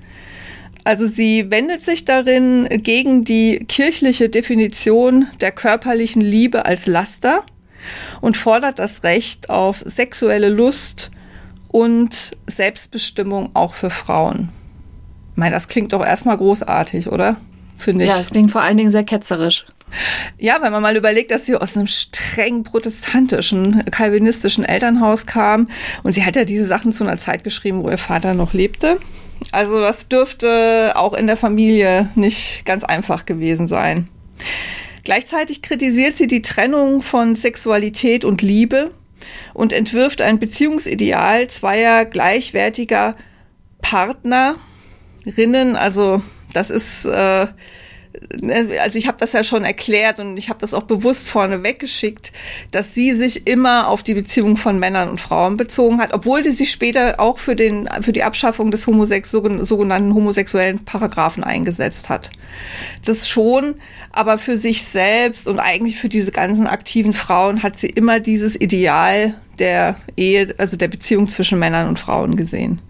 Also sie wendet sich darin gegen die kirchliche Definition der körperlichen Liebe als Laster und fordert das Recht auf sexuelle Lust und Selbstbestimmung auch für Frauen. Ich meine, das klingt doch erstmal großartig, oder? Finde ich. Ja, es klingt vor allen Dingen sehr ketzerisch. Ja, wenn man mal überlegt, dass sie aus einem streng protestantischen, kalvinistischen Elternhaus kam und sie hat ja diese Sachen zu einer Zeit geschrieben, wo ihr Vater noch lebte. Also das dürfte auch in der Familie nicht ganz einfach gewesen sein. Gleichzeitig kritisiert sie die Trennung von Sexualität und Liebe und entwirft ein Beziehungsideal zweier gleichwertiger Partnerinnen. Also das ist äh, Ne, also ich habe das ja schon erklärt und ich habe das auch bewusst vorne weggeschickt, dass sie sich immer auf die Beziehung von Männern und Frauen bezogen hat, obwohl sie sich später auch für, den, für die Abschaffung des Homosex sogenannten homosexuellen Paragraphen eingesetzt hat. Das schon, aber für sich selbst und eigentlich für diese ganzen aktiven Frauen hat sie immer dieses Ideal der Ehe, also der Beziehung zwischen Männern und Frauen gesehen.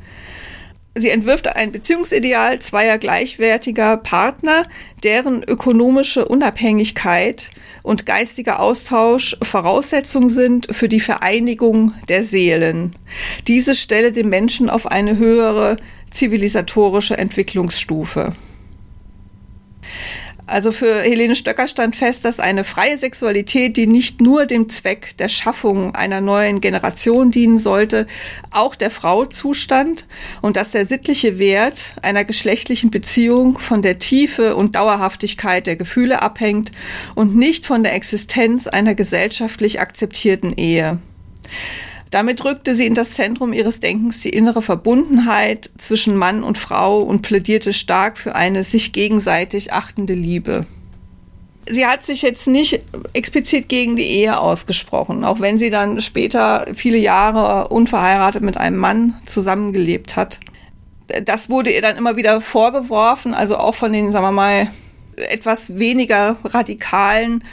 Sie entwirft ein Beziehungsideal zweier gleichwertiger Partner, deren ökonomische Unabhängigkeit und geistiger Austausch Voraussetzung sind für die Vereinigung der Seelen. Diese stelle den Menschen auf eine höhere zivilisatorische Entwicklungsstufe. Also für Helene Stöcker stand fest, dass eine freie Sexualität, die nicht nur dem Zweck der Schaffung einer neuen Generation dienen sollte, auch der Frau zustand und dass der sittliche Wert einer geschlechtlichen Beziehung von der Tiefe und Dauerhaftigkeit der Gefühle abhängt und nicht von der Existenz einer gesellschaftlich akzeptierten Ehe. Damit rückte sie in das Zentrum ihres Denkens die innere Verbundenheit zwischen Mann und Frau und plädierte stark für eine sich gegenseitig achtende Liebe. Sie hat sich jetzt nicht explizit gegen die Ehe ausgesprochen, auch wenn sie dann später viele Jahre unverheiratet mit einem Mann zusammengelebt hat. Das wurde ihr dann immer wieder vorgeworfen, also auch von den, sagen wir mal, etwas weniger radikalen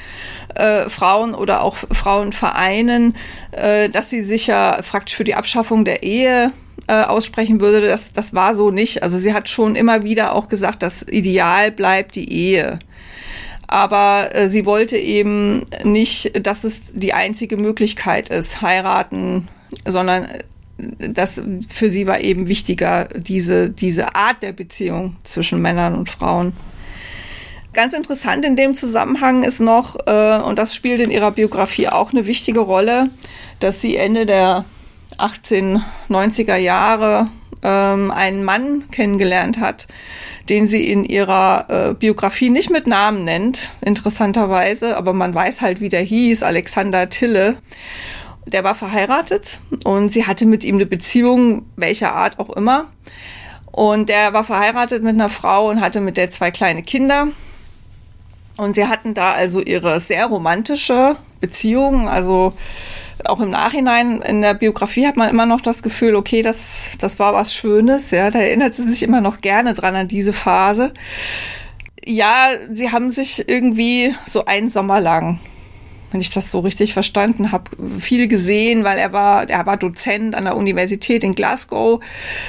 äh, Frauen oder auch Frauenvereinen, äh, dass sie sich ja praktisch für die Abschaffung der Ehe äh, aussprechen würde. Das, das war so nicht. Also sie hat schon immer wieder auch gesagt, das Ideal bleibt die Ehe. Aber äh, sie wollte eben nicht, dass es die einzige Möglichkeit ist, heiraten, sondern äh, das für sie war eben wichtiger, diese, diese Art der Beziehung zwischen Männern und Frauen. Ganz interessant in dem Zusammenhang ist noch, äh, und das spielt in ihrer Biografie auch eine wichtige Rolle, dass sie Ende der 1890er Jahre ähm, einen Mann kennengelernt hat, den sie in ihrer äh, Biografie nicht mit Namen nennt, interessanterweise, aber man weiß halt, wie der hieß, Alexander Tille. Der war verheiratet und sie hatte mit ihm eine Beziehung, welcher Art auch immer. Und der war verheiratet mit einer Frau und hatte mit der zwei kleine Kinder. Und sie hatten da also ihre sehr romantische Beziehung, also auch im Nachhinein in der Biografie hat man immer noch das Gefühl, okay, das, das war was Schönes, ja, da erinnert sie sich immer noch gerne dran an diese Phase. Ja, sie haben sich irgendwie so einen Sommer lang wenn ich das so richtig verstanden habe, viel gesehen, weil er war, er war Dozent an der Universität in Glasgow.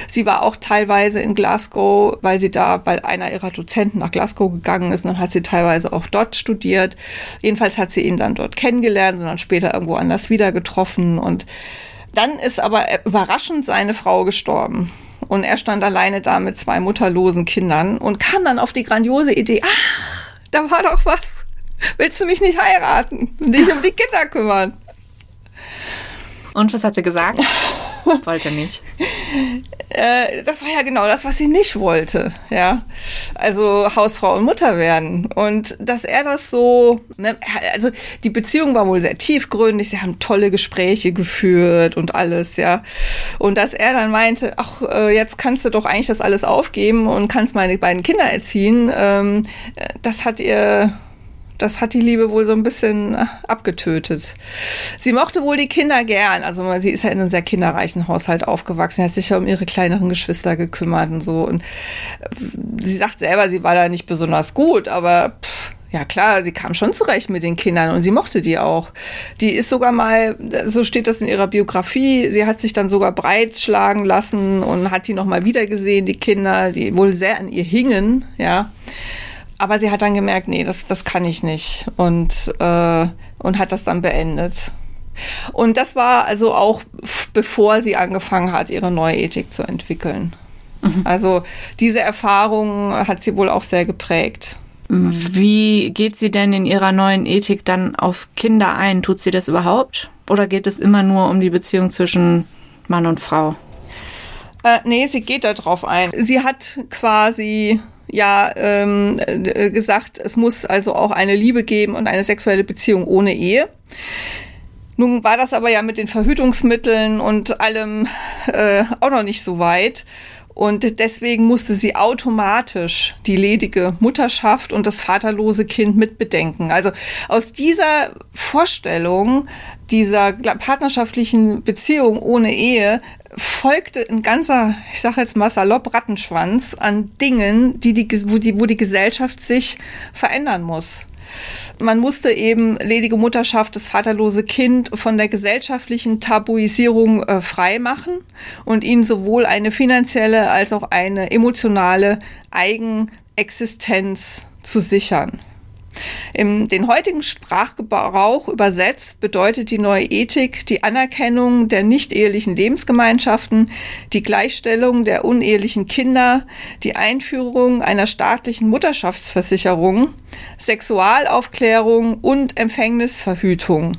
Sie war auch teilweise in Glasgow, weil sie da, weil einer ihrer Dozenten nach Glasgow gegangen ist, und dann hat sie teilweise auch dort studiert. Jedenfalls hat sie ihn dann dort kennengelernt und dann später irgendwo anders wieder getroffen. Und dann ist aber überraschend seine Frau gestorben. Und er stand alleine da mit zwei mutterlosen Kindern und kam dann auf die grandiose Idee, ach, da war doch was willst du mich nicht heiraten und dich um die Kinder kümmern? Und was hat sie gesagt? *laughs* wollte nicht. Äh, das war ja genau das, was sie nicht wollte, ja. Also Hausfrau und Mutter werden. Und dass er das so, ne, also die Beziehung war wohl sehr tiefgründig, sie haben tolle Gespräche geführt und alles, ja. Und dass er dann meinte, ach, äh, jetzt kannst du doch eigentlich das alles aufgeben und kannst meine beiden Kinder erziehen, ähm, das hat ihr das hat die Liebe wohl so ein bisschen äh, abgetötet. Sie mochte wohl die Kinder gern. Also sie ist ja in einem sehr kinderreichen Haushalt aufgewachsen. Sie hat sich ja um ihre kleineren Geschwister gekümmert und so. Und äh, sie sagt selber, sie war da nicht besonders gut, aber pff, ja klar, sie kam schon zurecht mit den Kindern und sie mochte die auch. Die ist sogar mal, so steht das in ihrer Biografie, sie hat sich dann sogar breitschlagen lassen und hat die nochmal wiedergesehen, die Kinder, die wohl sehr an ihr hingen, ja. Aber sie hat dann gemerkt, nee, das, das kann ich nicht und, äh, und hat das dann beendet. Und das war also auch bevor sie angefangen hat, ihre neue Ethik zu entwickeln. Mhm. Also diese Erfahrung hat sie wohl auch sehr geprägt. Wie geht sie denn in ihrer neuen Ethik dann auf Kinder ein? Tut sie das überhaupt? Oder geht es immer nur um die Beziehung zwischen Mann und Frau? Äh, nee, sie geht da drauf ein. Sie hat quasi ja ähm, äh, gesagt, es muss also auch eine Liebe geben und eine sexuelle Beziehung ohne Ehe. Nun war das aber ja mit den Verhütungsmitteln und allem äh, auch noch nicht so weit. Und deswegen musste sie automatisch die ledige Mutterschaft und das vaterlose Kind mitbedenken. Also aus dieser Vorstellung dieser partnerschaftlichen Beziehung ohne Ehe folgte ein ganzer, ich sage jetzt mal salopp, Rattenschwanz an Dingen, die die, wo, die, wo die Gesellschaft sich verändern muss. Man musste eben ledige Mutterschaft, das vaterlose Kind von der gesellschaftlichen Tabuisierung äh, frei machen und ihnen sowohl eine finanzielle als auch eine emotionale Eigenexistenz zu sichern. Im den heutigen Sprachgebrauch übersetzt bedeutet die neue Ethik die Anerkennung der nicht-ehelichen Lebensgemeinschaften, die Gleichstellung der unehelichen Kinder, die Einführung einer staatlichen Mutterschaftsversicherung, Sexualaufklärung und Empfängnisverhütung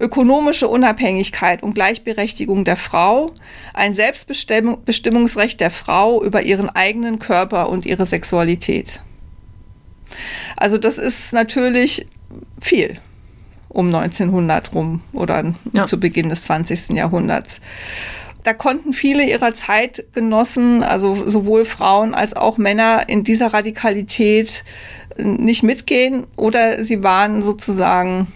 ökonomische Unabhängigkeit und Gleichberechtigung der Frau, ein Selbstbestimmungsrecht der Frau über ihren eigenen Körper und ihre Sexualität. Also das ist natürlich viel um 1900 rum oder ja. zu Beginn des 20. Jahrhunderts. Da konnten viele ihrer Zeitgenossen, also sowohl Frauen als auch Männer, in dieser Radikalität nicht mitgehen oder sie waren sozusagen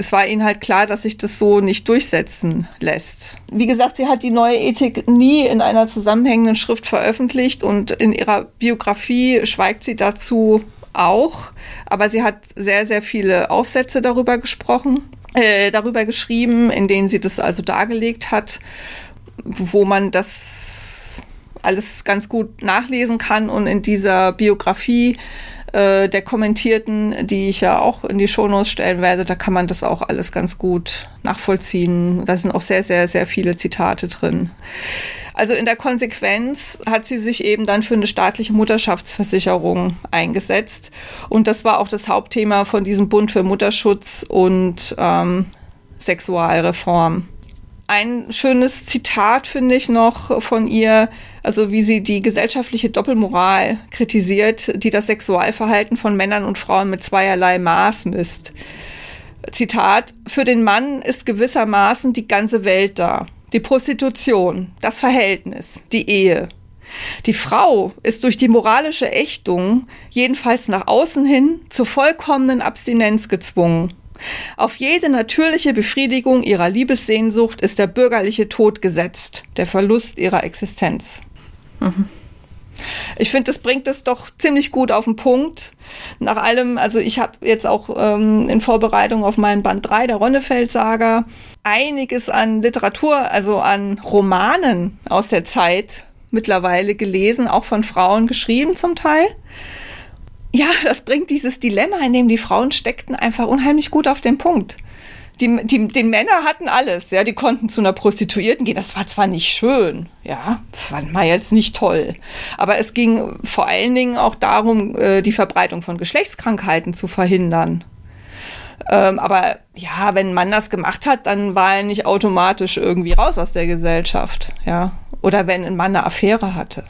es war ihnen halt klar, dass sich das so nicht durchsetzen lässt. Wie gesagt, sie hat die neue Ethik nie in einer zusammenhängenden Schrift veröffentlicht und in ihrer Biografie schweigt sie dazu auch, aber sie hat sehr, sehr viele Aufsätze darüber gesprochen, äh, darüber geschrieben, in denen sie das also dargelegt hat, wo man das alles ganz gut nachlesen kann. Und in dieser Biografie äh, der kommentierten, die ich ja auch in die Shownotes stellen werde. Da kann man das auch alles ganz gut nachvollziehen. Da sind auch sehr, sehr, sehr viele Zitate drin. Also in der Konsequenz hat sie sich eben dann für eine staatliche Mutterschaftsversicherung eingesetzt. Und das war auch das Hauptthema von diesem Bund für Mutterschutz und ähm, Sexualreform. Ein schönes Zitat finde ich noch von ihr, also wie sie die gesellschaftliche Doppelmoral kritisiert, die das Sexualverhalten von Männern und Frauen mit zweierlei Maß misst. Zitat, für den Mann ist gewissermaßen die ganze Welt da. Die Prostitution, das Verhältnis, die Ehe. Die Frau ist durch die moralische Ächtung, jedenfalls nach außen hin, zur vollkommenen Abstinenz gezwungen. Auf jede natürliche Befriedigung ihrer Liebessehnsucht ist der bürgerliche Tod gesetzt, der Verlust ihrer Existenz. Mhm. Ich finde, das bringt es doch ziemlich gut auf den Punkt. Nach allem, also ich habe jetzt auch ähm, in Vorbereitung auf meinen Band 3 der Ronnefeld-Saga einiges an Literatur, also an Romanen aus der Zeit mittlerweile gelesen, auch von Frauen geschrieben zum Teil. Ja, das bringt dieses Dilemma, in dem die Frauen steckten, einfach unheimlich gut auf den Punkt die, die, die Männer hatten alles, ja, die konnten zu einer Prostituierten gehen. Das war zwar nicht schön, ja, fand man jetzt nicht toll, aber es ging vor allen Dingen auch darum, äh, die Verbreitung von Geschlechtskrankheiten zu verhindern. Ähm, aber ja, wenn ein Mann das gemacht hat, dann war er nicht automatisch irgendwie raus aus der Gesellschaft, ja. Oder wenn ein Mann eine Affäre hatte.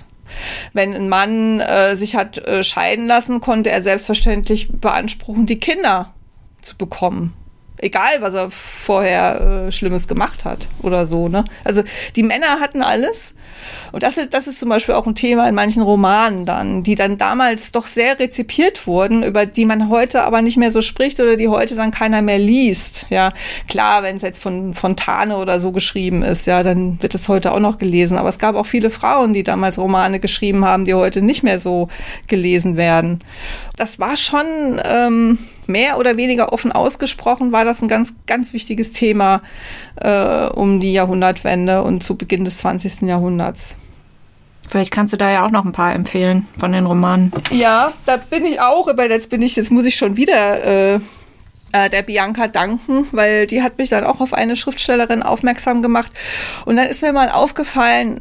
Wenn ein Mann äh, sich hat äh, scheiden lassen, konnte er selbstverständlich beanspruchen, die Kinder zu bekommen egal was er vorher äh, Schlimmes gemacht hat oder so. Ne? Also die Männer hatten alles. Und das ist, das ist zum Beispiel auch ein Thema in manchen Romanen dann, die dann damals doch sehr rezipiert wurden, über die man heute aber nicht mehr so spricht oder die heute dann keiner mehr liest. Ja, klar, wenn es jetzt von Fontane oder so geschrieben ist, ja, dann wird es heute auch noch gelesen. Aber es gab auch viele Frauen, die damals Romane geschrieben haben, die heute nicht mehr so gelesen werden. Das war schon ähm, mehr oder weniger offen ausgesprochen, war das ein ganz, ganz wichtiges Thema äh, um die Jahrhundertwende und zu Beginn des 20. Jahrhunderts. Vielleicht kannst du da ja auch noch ein paar empfehlen von den Romanen. Ja, da bin ich auch, aber jetzt bin ich, jetzt muss ich schon wieder äh, äh, der Bianca danken, weil die hat mich dann auch auf eine Schriftstellerin aufmerksam gemacht. Und dann ist mir mal aufgefallen,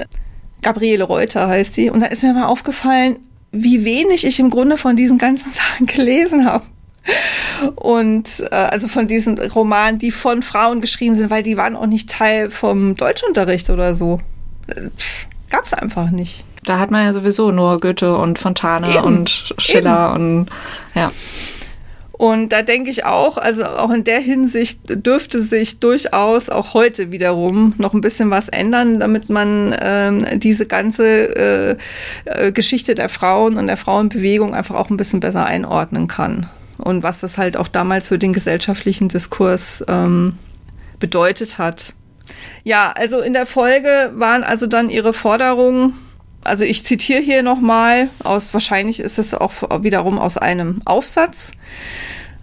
Gabriele Reuter heißt die, und dann ist mir mal aufgefallen, wie wenig ich im Grunde von diesen ganzen *laughs* Sachen gelesen habe. Und äh, also von diesen Romanen, die von Frauen geschrieben sind, weil die waren auch nicht Teil vom Deutschunterricht oder so. Gab es einfach nicht. Da hat man ja sowieso nur Goethe und Fontane Eben. und Schiller Eben. und ja. Und da denke ich auch, also auch in der Hinsicht dürfte sich durchaus auch heute wiederum noch ein bisschen was ändern, damit man ähm, diese ganze äh, äh Geschichte der Frauen und der Frauenbewegung einfach auch ein bisschen besser einordnen kann und was das halt auch damals für den gesellschaftlichen Diskurs ähm, bedeutet hat. Ja, also in der Folge waren also dann ihre Forderungen, also ich zitiere hier nochmal aus, wahrscheinlich ist es auch wiederum aus einem Aufsatz.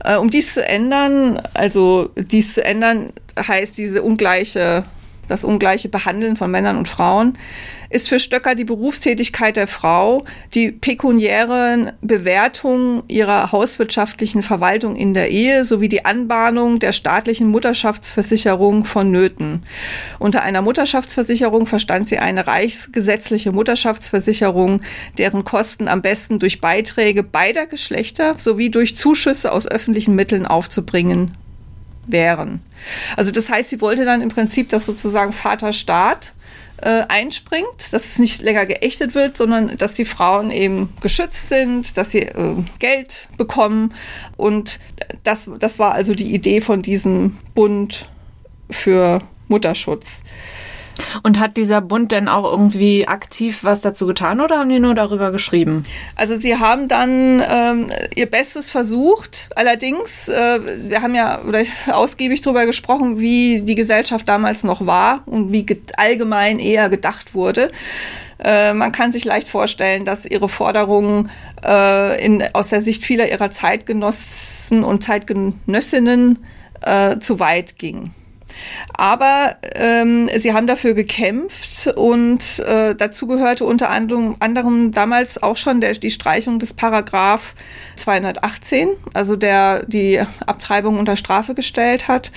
Äh, um dies zu ändern, also dies zu ändern, heißt diese ungleiche das ungleiche Behandeln von Männern und Frauen, ist für Stöcker die Berufstätigkeit der Frau, die pekuniären Bewertung ihrer hauswirtschaftlichen Verwaltung in der Ehe sowie die Anbahnung der staatlichen Mutterschaftsversicherung vonnöten. Unter einer Mutterschaftsversicherung verstand sie eine reichsgesetzliche Mutterschaftsversicherung, deren Kosten am besten durch Beiträge beider Geschlechter sowie durch Zuschüsse aus öffentlichen Mitteln aufzubringen wären. Also das heißt, sie wollte dann im Prinzip, dass sozusagen Vaterstaat äh, einspringt, dass es nicht länger geächtet wird, sondern dass die Frauen eben geschützt sind, dass sie äh, Geld bekommen. Und das, das war also die Idee von diesem Bund für Mutterschutz. Und hat dieser Bund denn auch irgendwie aktiv was dazu getan oder haben die nur darüber geschrieben? Also sie haben dann ähm, ihr Bestes versucht. Allerdings, äh, wir haben ja *laughs* ausgiebig darüber gesprochen, wie die Gesellschaft damals noch war und wie allgemein eher gedacht wurde. Äh, man kann sich leicht vorstellen, dass ihre Forderungen äh, in, aus der Sicht vieler ihrer Zeitgenossen und Zeitgenössinnen äh, zu weit gingen. Aber ähm, sie haben dafür gekämpft und äh, dazu gehörte unter anderem, anderem damals auch schon der, die Streichung des Paragraph 218, also der die Abtreibung unter Strafe gestellt hat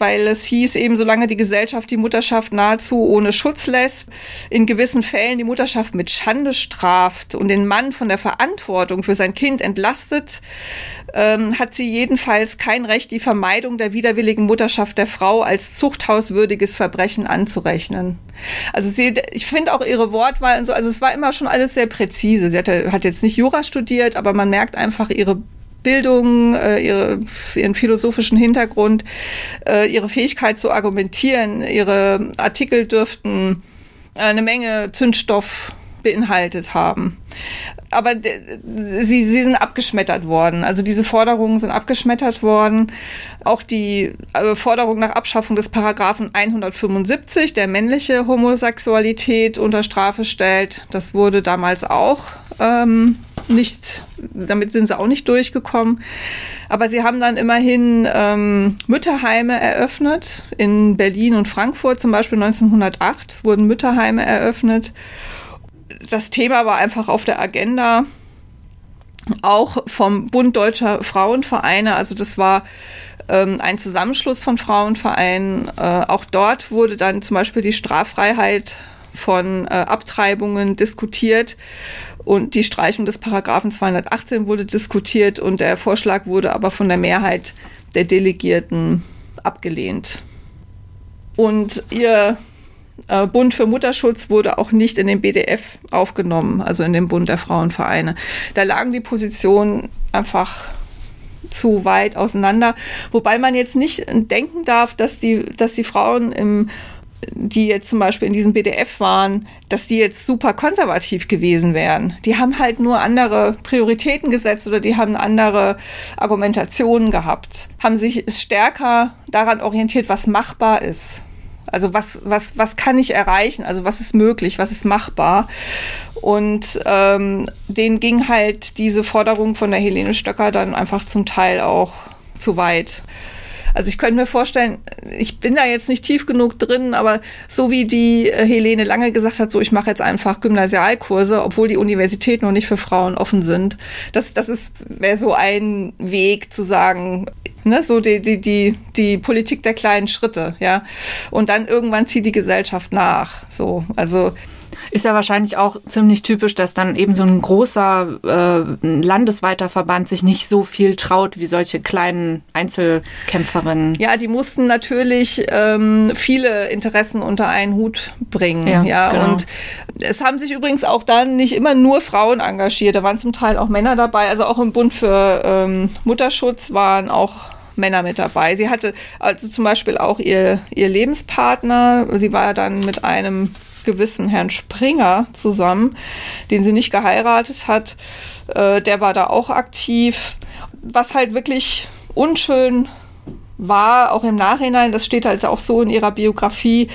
weil es hieß eben, solange die Gesellschaft die Mutterschaft nahezu ohne Schutz lässt, in gewissen Fällen die Mutterschaft mit Schande straft und den Mann von der Verantwortung für sein Kind entlastet, ähm, hat sie jedenfalls kein Recht, die Vermeidung der widerwilligen Mutterschaft der Frau als zuchthauswürdiges Verbrechen anzurechnen. Also sie, ich finde auch ihre Wortwahl und so, also es war immer schon alles sehr präzise. Sie hat, hat jetzt nicht Jura studiert, aber man merkt einfach ihre Bildung, äh, ihre, ihren philosophischen Hintergrund, äh, ihre Fähigkeit zu argumentieren. Ihre Artikel dürften eine Menge Zündstoff beinhaltet haben. Aber sie, sie sind abgeschmettert worden. Also diese Forderungen sind abgeschmettert worden. Auch die äh, Forderung nach Abschaffung des Paragraphen 175, der männliche Homosexualität unter Strafe stellt, das wurde damals auch ähm, nicht, damit sind sie auch nicht durchgekommen. Aber sie haben dann immerhin ähm, Mütterheime eröffnet. In Berlin und Frankfurt zum Beispiel 1908 wurden Mütterheime eröffnet. Das Thema war einfach auf der Agenda auch vom Bund Deutscher Frauenvereine. Also das war ähm, ein Zusammenschluss von Frauenvereinen. Äh, auch dort wurde dann zum Beispiel die Straffreiheit von äh, Abtreibungen diskutiert und die Streichung des Paragraphen 218 wurde diskutiert und der Vorschlag wurde aber von der Mehrheit der Delegierten abgelehnt. Und ihr äh, Bund für Mutterschutz wurde auch nicht in den BDF aufgenommen, also in den Bund der Frauenvereine. Da lagen die Positionen einfach zu weit auseinander, wobei man jetzt nicht denken darf, dass die, dass die Frauen im die jetzt zum Beispiel in diesem BDF waren, dass die jetzt super konservativ gewesen wären. Die haben halt nur andere Prioritäten gesetzt oder die haben andere Argumentationen gehabt, haben sich stärker daran orientiert, was machbar ist. Also was, was, was kann ich erreichen? Also was ist möglich? Was ist machbar? Und ähm, denen ging halt diese Forderung von der Helene Stöcker dann einfach zum Teil auch zu weit. Also ich könnte mir vorstellen, ich bin da jetzt nicht tief genug drin, aber so wie die äh, Helene lange gesagt hat, so ich mache jetzt einfach Gymnasialkurse, obwohl die Universitäten noch nicht für Frauen offen sind. Das, das ist wäre so ein Weg zu sagen, ne, so die, die, die, die Politik der kleinen Schritte, ja. Und dann irgendwann zieht die Gesellschaft nach. So, also ist ja wahrscheinlich auch ziemlich typisch, dass dann eben so ein großer äh, landesweiter Verband sich nicht so viel traut wie solche kleinen Einzelkämpferinnen. Ja, die mussten natürlich ähm, viele Interessen unter einen Hut bringen. Ja, ja. Genau. und es haben sich übrigens auch dann nicht immer nur Frauen engagiert. Da waren zum Teil auch Männer dabei. Also auch im Bund für ähm, Mutterschutz waren auch Männer mit dabei. Sie hatte also zum Beispiel auch ihr, ihr Lebenspartner. Sie war dann mit einem gewissen Herrn Springer zusammen, den sie nicht geheiratet hat. Äh, der war da auch aktiv. Was halt wirklich unschön war, auch im Nachhinein, das steht halt auch so in ihrer Biografie,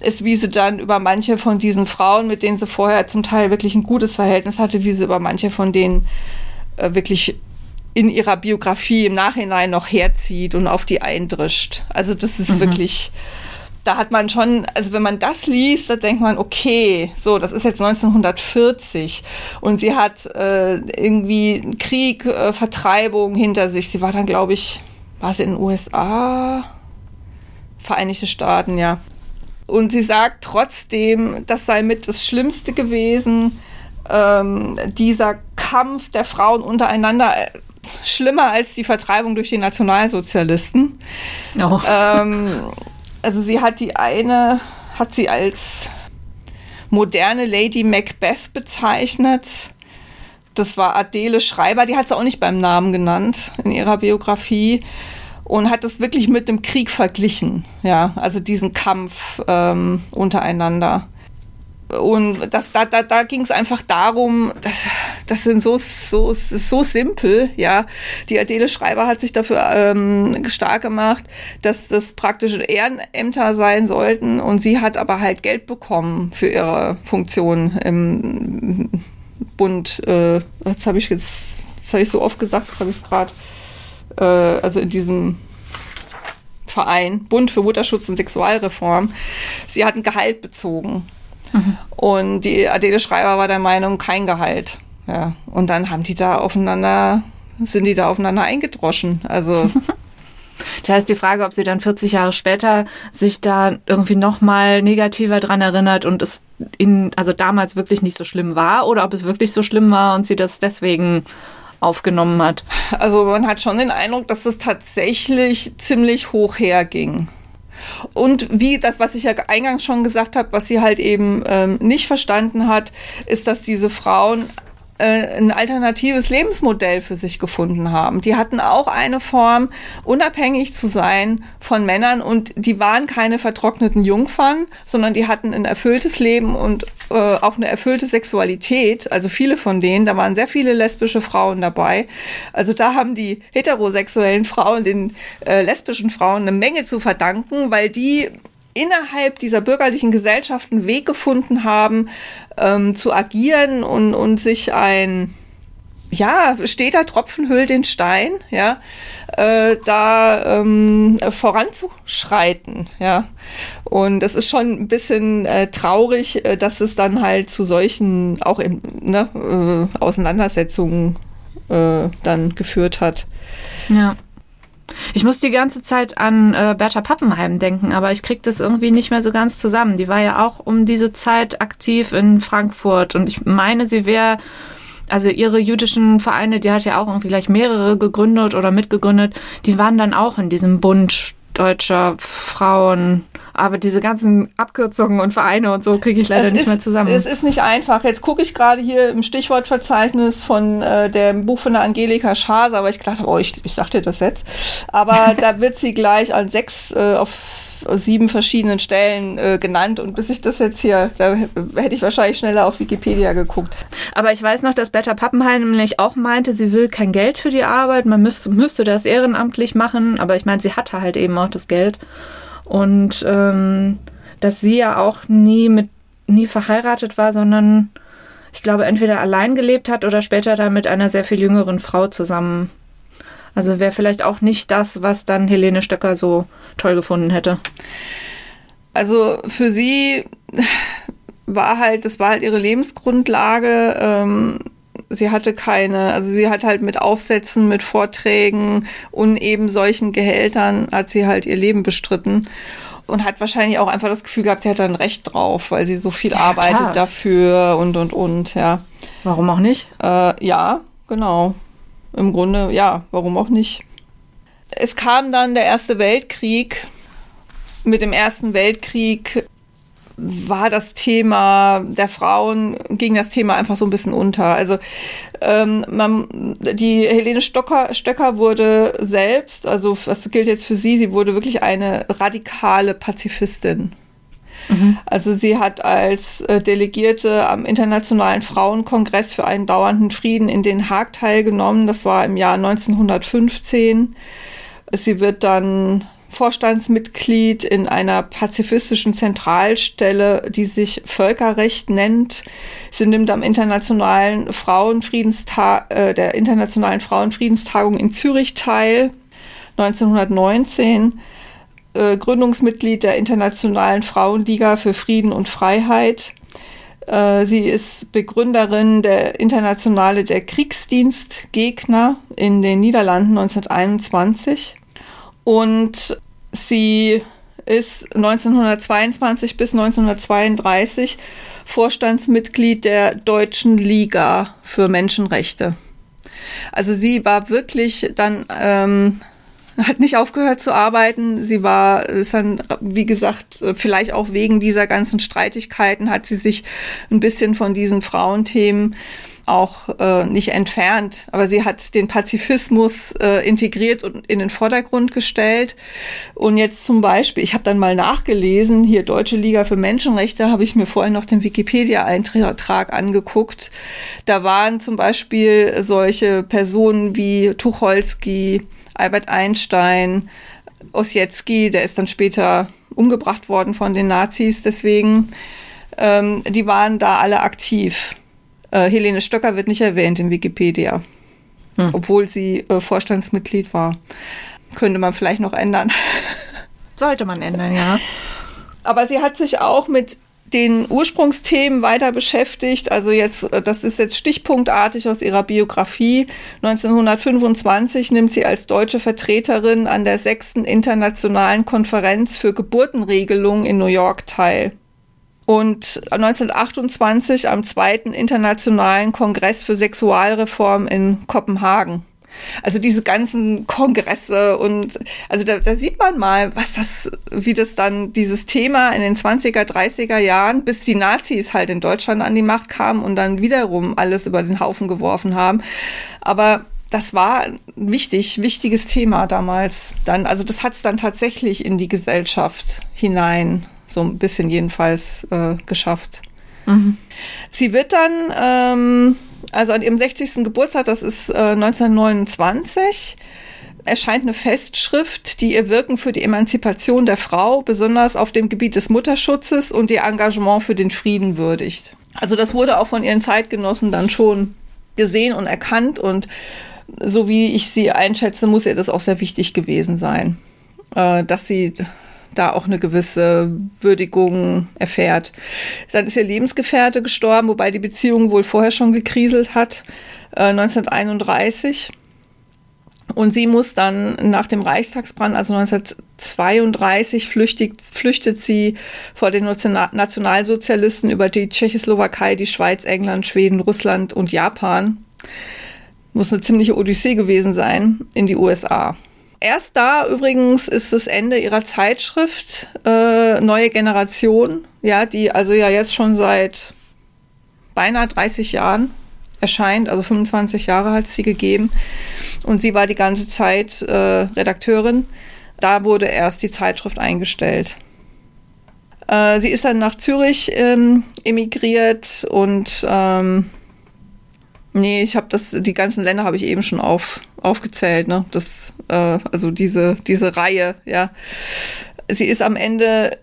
ist, wie sie dann über manche von diesen Frauen, mit denen sie vorher zum Teil wirklich ein gutes Verhältnis hatte, wie sie über manche von denen äh, wirklich in ihrer Biografie im Nachhinein noch herzieht und auf die eindrischt. Also das ist mhm. wirklich da hat man schon, also wenn man das liest, da denkt man, okay, so, das ist jetzt 1940 und sie hat äh, irgendwie Krieg, äh, Vertreibung hinter sich. Sie war dann, glaube ich, war sie in den USA? Vereinigte Staaten, ja. Und sie sagt trotzdem, das sei mit das Schlimmste gewesen, ähm, dieser Kampf der Frauen untereinander äh, schlimmer als die Vertreibung durch die Nationalsozialisten. Oh. Ähm, also sie hat die eine, hat sie als moderne Lady Macbeth bezeichnet. Das war Adele Schreiber, die hat sie auch nicht beim Namen genannt in ihrer Biografie und hat es wirklich mit dem Krieg verglichen, ja, also diesen Kampf ähm, untereinander. Und das, da, da, da ging es einfach darum, dass das sind so, so, so simpel, ja. Die Adele Schreiber hat sich dafür ähm, stark gemacht, dass das praktische Ehrenämter sein sollten. Und sie hat aber halt Geld bekommen für ihre Funktion im Bund. Äh, das habe ich jetzt, das habe ich so oft gesagt, das habe ich gerade, äh, also in diesem Verein, Bund für Mutterschutz und Sexualreform. Sie hatten Gehalt bezogen. Mhm. Und die Adele Schreiber war der Meinung, kein Gehalt. Ja. Und dann haben die da aufeinander, sind die da aufeinander eingedroschen. Also. *laughs* Da ist die Frage, ob sie dann 40 Jahre später sich da irgendwie nochmal negativer dran erinnert und es in, also damals wirklich nicht so schlimm war oder ob es wirklich so schlimm war und sie das deswegen aufgenommen hat. Also man hat schon den Eindruck, dass es tatsächlich ziemlich hoch herging. Und wie das, was ich ja eingangs schon gesagt habe, was sie halt eben ähm, nicht verstanden hat, ist, dass diese Frauen ein alternatives Lebensmodell für sich gefunden haben. Die hatten auch eine Form, unabhängig zu sein von Männern und die waren keine vertrockneten Jungfern, sondern die hatten ein erfülltes Leben und äh, auch eine erfüllte Sexualität. Also viele von denen, da waren sehr viele lesbische Frauen dabei. Also da haben die heterosexuellen Frauen den äh, lesbischen Frauen eine Menge zu verdanken, weil die innerhalb dieser bürgerlichen Gesellschaften Weg gefunden haben, ähm, zu agieren und, und sich ein, ja, steter Tropfen hüllt den Stein, ja, äh, da ähm, voranzuschreiten, ja. Und das ist schon ein bisschen äh, traurig, äh, dass es dann halt zu solchen auch im, ne, äh, Auseinandersetzungen äh, dann geführt hat. Ja. Ich muss die ganze Zeit an äh, Bertha Pappenheim denken, aber ich krieg das irgendwie nicht mehr so ganz zusammen. Die war ja auch um diese Zeit aktiv in Frankfurt und ich meine, sie wäre also ihre jüdischen Vereine, die hat ja auch irgendwie gleich mehrere gegründet oder mitgegründet, die waren dann auch in diesem Bund deutscher Frauen. Aber diese ganzen Abkürzungen und Vereine und so kriege ich leider es nicht ist, mehr zusammen. Es ist nicht einfach. Jetzt gucke ich gerade hier im Stichwortverzeichnis von äh, dem Buch von der Angelika Schaase, aber ich dachte, oh, ich, ich sag dir das jetzt. Aber *laughs* da wird sie gleich an sechs äh, auf sieben verschiedenen Stellen äh, genannt und bis ich das jetzt hier, da hätte ich wahrscheinlich schneller auf Wikipedia geguckt. Aber ich weiß noch, dass Berta Pappenheim nämlich auch meinte, sie will kein Geld für die Arbeit, man müsste, müsste das ehrenamtlich machen, aber ich meine, sie hatte halt eben auch das Geld und ähm, dass sie ja auch nie mit nie verheiratet war, sondern ich glaube entweder allein gelebt hat oder später dann mit einer sehr viel jüngeren Frau zusammen also wäre vielleicht auch nicht das, was dann Helene Stöcker so toll gefunden hätte. Also für sie war halt, das war halt ihre Lebensgrundlage. Ähm, sie hatte keine, also sie hat halt mit Aufsätzen, mit Vorträgen und eben solchen Gehältern hat sie halt ihr Leben bestritten und hat wahrscheinlich auch einfach das Gefühl gehabt, sie hat ein Recht drauf, weil sie so viel ja, arbeitet klar. dafür und und und, ja. Warum auch nicht? Äh, ja, genau im Grunde, ja, warum auch nicht. Es kam dann der Erste Weltkrieg. Mit dem Ersten Weltkrieg war das Thema der Frauen, ging das Thema einfach so ein bisschen unter. Also ähm, man, die Helene Stocker, Stöcker wurde selbst, also was gilt jetzt für sie, sie wurde wirklich eine radikale Pazifistin. Mhm. Also sie hat als äh, Delegierte am Internationalen Frauenkongress für einen dauernden Frieden in Den Haag teilgenommen. Das war im Jahr 1915. Sie wird dann Vorstandsmitglied in einer pazifistischen Zentralstelle, die sich Völkerrecht nennt. Sie nimmt am Internationalen Frauenfriedenstag, äh, der Internationalen Frauenfriedenstagung in Zürich teil. 1919 äh, Gründungsmitglied der Internationalen Frauenliga für Frieden und Freiheit. Äh, sie ist Begründerin der Internationale der Kriegsdienstgegner in den Niederlanden 1921. Und sie ist 1922 bis 1932 Vorstandsmitglied der Deutschen Liga für Menschenrechte. Also sie war wirklich dann ähm, hat nicht aufgehört zu arbeiten. Sie war, ist dann, wie gesagt, vielleicht auch wegen dieser ganzen Streitigkeiten hat sie sich ein bisschen von diesen Frauenthemen auch äh, nicht entfernt, aber sie hat den Pazifismus äh, integriert und in den Vordergrund gestellt. Und jetzt zum Beispiel, ich habe dann mal nachgelesen, hier Deutsche Liga für Menschenrechte, habe ich mir vorhin noch den Wikipedia-Eintrag angeguckt. Da waren zum Beispiel solche Personen wie Tucholsky, Albert Einstein, Ossietzky, der ist dann später umgebracht worden von den Nazis, deswegen, ähm, die waren da alle aktiv. Äh, Helene Stöcker wird nicht erwähnt in Wikipedia, hm. obwohl sie äh, Vorstandsmitglied war. Könnte man vielleicht noch ändern. *laughs* Sollte man ändern, ja. Aber sie hat sich auch mit den Ursprungsthemen weiter beschäftigt. Also jetzt, das ist jetzt stichpunktartig aus ihrer Biografie. 1925 nimmt sie als deutsche Vertreterin an der sechsten internationalen Konferenz für Geburtenregelung in New York teil. Und 1928 am zweiten internationalen Kongress für Sexualreform in Kopenhagen. Also diese ganzen Kongresse und also da, da sieht man mal, was das, wie das dann dieses Thema in den 20er, 30er Jahren, bis die Nazis halt in Deutschland an die Macht kamen und dann wiederum alles über den Haufen geworfen haben. Aber das war ein wichtig, wichtiges Thema damals dann. Also das hat es dann tatsächlich in die Gesellschaft hinein, so ein bisschen jedenfalls äh, geschafft. Mhm. Sie wird dann ähm, also an ihrem 60. Geburtstag, das ist äh, 1929, erscheint eine Festschrift, die ihr Wirken für die Emanzipation der Frau, besonders auf dem Gebiet des Mutterschutzes und ihr Engagement für den Frieden würdigt. Also das wurde auch von ihren Zeitgenossen dann schon gesehen und erkannt und so wie ich sie einschätze, muss ihr das auch sehr wichtig gewesen sein, äh, dass sie da auch eine gewisse Würdigung erfährt. Dann ist ihr Lebensgefährte gestorben, wobei die Beziehung wohl vorher schon gekriselt hat, äh, 1931. Und sie muss dann nach dem Reichstagsbrand, also 1932, flüchtigt, flüchtet sie vor den Nationalsozialisten über die Tschechoslowakei, die Schweiz, England, Schweden, Russland und Japan. Muss eine ziemliche Odyssee gewesen sein in die USA. Erst da übrigens ist das Ende ihrer Zeitschrift äh, Neue Generation, ja, die also ja jetzt schon seit beinahe 30 Jahren erscheint, also 25 Jahre hat sie gegeben. Und sie war die ganze Zeit äh, Redakteurin. Da wurde erst die Zeitschrift eingestellt. Äh, sie ist dann nach Zürich ähm, emigriert und ähm, Nee, ich habe das, die ganzen Länder habe ich eben schon auf, aufgezählt, ne? Das, äh, also diese, diese Reihe, ja. Sie ist am Ende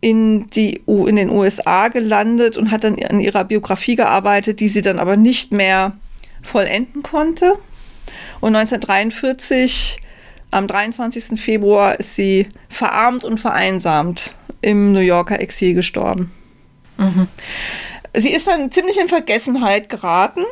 in, die, in den USA gelandet und hat dann an ihrer Biografie gearbeitet, die sie dann aber nicht mehr vollenden konnte. Und 1943, am 23. Februar, ist sie verarmt und vereinsamt im New Yorker Exil gestorben. Mhm. Sie ist dann ziemlich in Vergessenheit geraten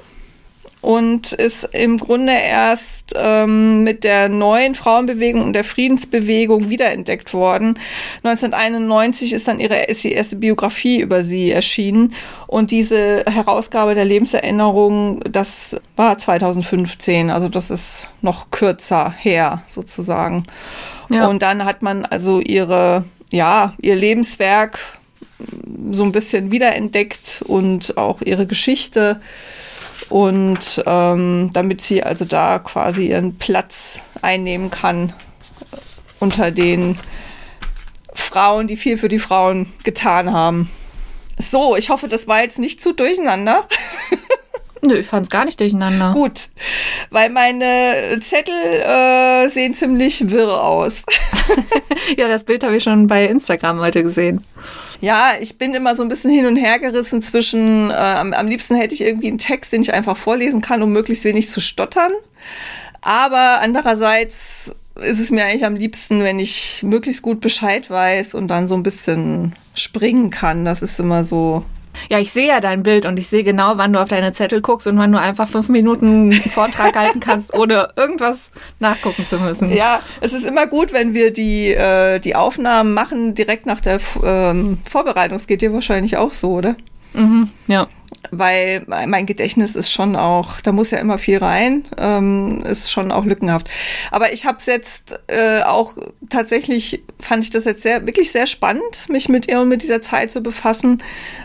und ist im Grunde erst ähm, mit der neuen Frauenbewegung und der Friedensbewegung wiederentdeckt worden. 1991 ist dann ihre ist die erste Biografie über sie erschienen und diese Herausgabe der Lebenserinnerung, das war 2015, also das ist noch kürzer her sozusagen. Ja. Und dann hat man also ihre ja, ihr Lebenswerk so ein bisschen wiederentdeckt und auch ihre Geschichte und ähm, damit sie also da quasi ihren Platz einnehmen kann unter den Frauen, die viel für die Frauen getan haben. So, ich hoffe, das war jetzt nicht zu durcheinander. *laughs* Nö, ich fand es gar nicht durcheinander. Gut, weil meine Zettel äh, sehen ziemlich wirr aus. *laughs* ja, das Bild habe ich schon bei Instagram heute gesehen. Ja, ich bin immer so ein bisschen hin und her gerissen zwischen, äh, am, am liebsten hätte ich irgendwie einen Text, den ich einfach vorlesen kann, um möglichst wenig zu stottern. Aber andererseits ist es mir eigentlich am liebsten, wenn ich möglichst gut Bescheid weiß und dann so ein bisschen springen kann. Das ist immer so ja, ich sehe ja dein Bild und ich sehe genau, wann du auf deine Zettel guckst und wann du einfach fünf Minuten Vortrag halten kannst, *laughs* ohne irgendwas nachgucken zu müssen. Ja, es ist immer gut, wenn wir die, äh, die Aufnahmen machen direkt nach der ähm, Vorbereitung. Es geht dir wahrscheinlich auch so, oder? Mhm, ja weil mein Gedächtnis ist schon auch, da muss ja immer viel rein, ähm, ist schon auch lückenhaft. Aber ich habe es jetzt äh, auch tatsächlich, fand ich das jetzt sehr, wirklich sehr spannend, mich mit ihr und mit dieser Zeit zu befassen,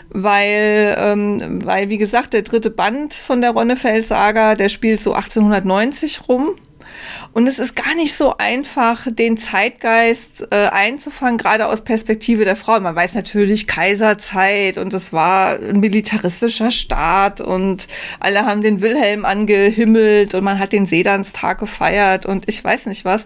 weil, ähm, weil wie gesagt, der dritte Band von der Ronnefeld-Saga, der spielt so 1890 rum. Und es ist gar nicht so einfach, den Zeitgeist äh, einzufangen, gerade aus Perspektive der Frau. Man weiß natürlich Kaiserzeit und es war ein militaristischer Staat und alle haben den Wilhelm angehimmelt und man hat den Sedanstag gefeiert und ich weiß nicht was.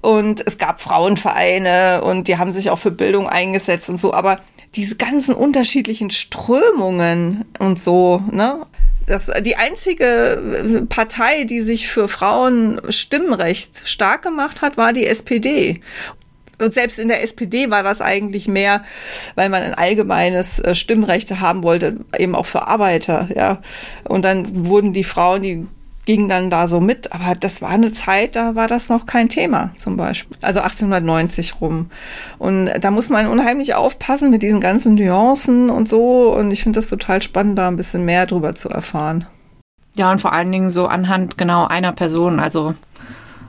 Und es gab Frauenvereine und die haben sich auch für Bildung eingesetzt und so. Aber diese ganzen unterschiedlichen Strömungen und so, ne? Das, die einzige äh, Partei, die sich für Frauen Stimmrecht stark gemacht hat, war die SPD. Und selbst in der SPD war das eigentlich mehr, weil man ein allgemeines äh, Stimmrecht haben wollte, eben auch für Arbeiter, ja. Und dann wurden die Frauen, die gingen dann da so mit, aber das war eine Zeit, da war das noch kein Thema, zum Beispiel. Also 1890 rum. Und da muss man unheimlich aufpassen mit diesen ganzen Nuancen und so. Und ich finde das total spannend, da ein bisschen mehr drüber zu erfahren. Ja, und vor allen Dingen so anhand genau einer Person, also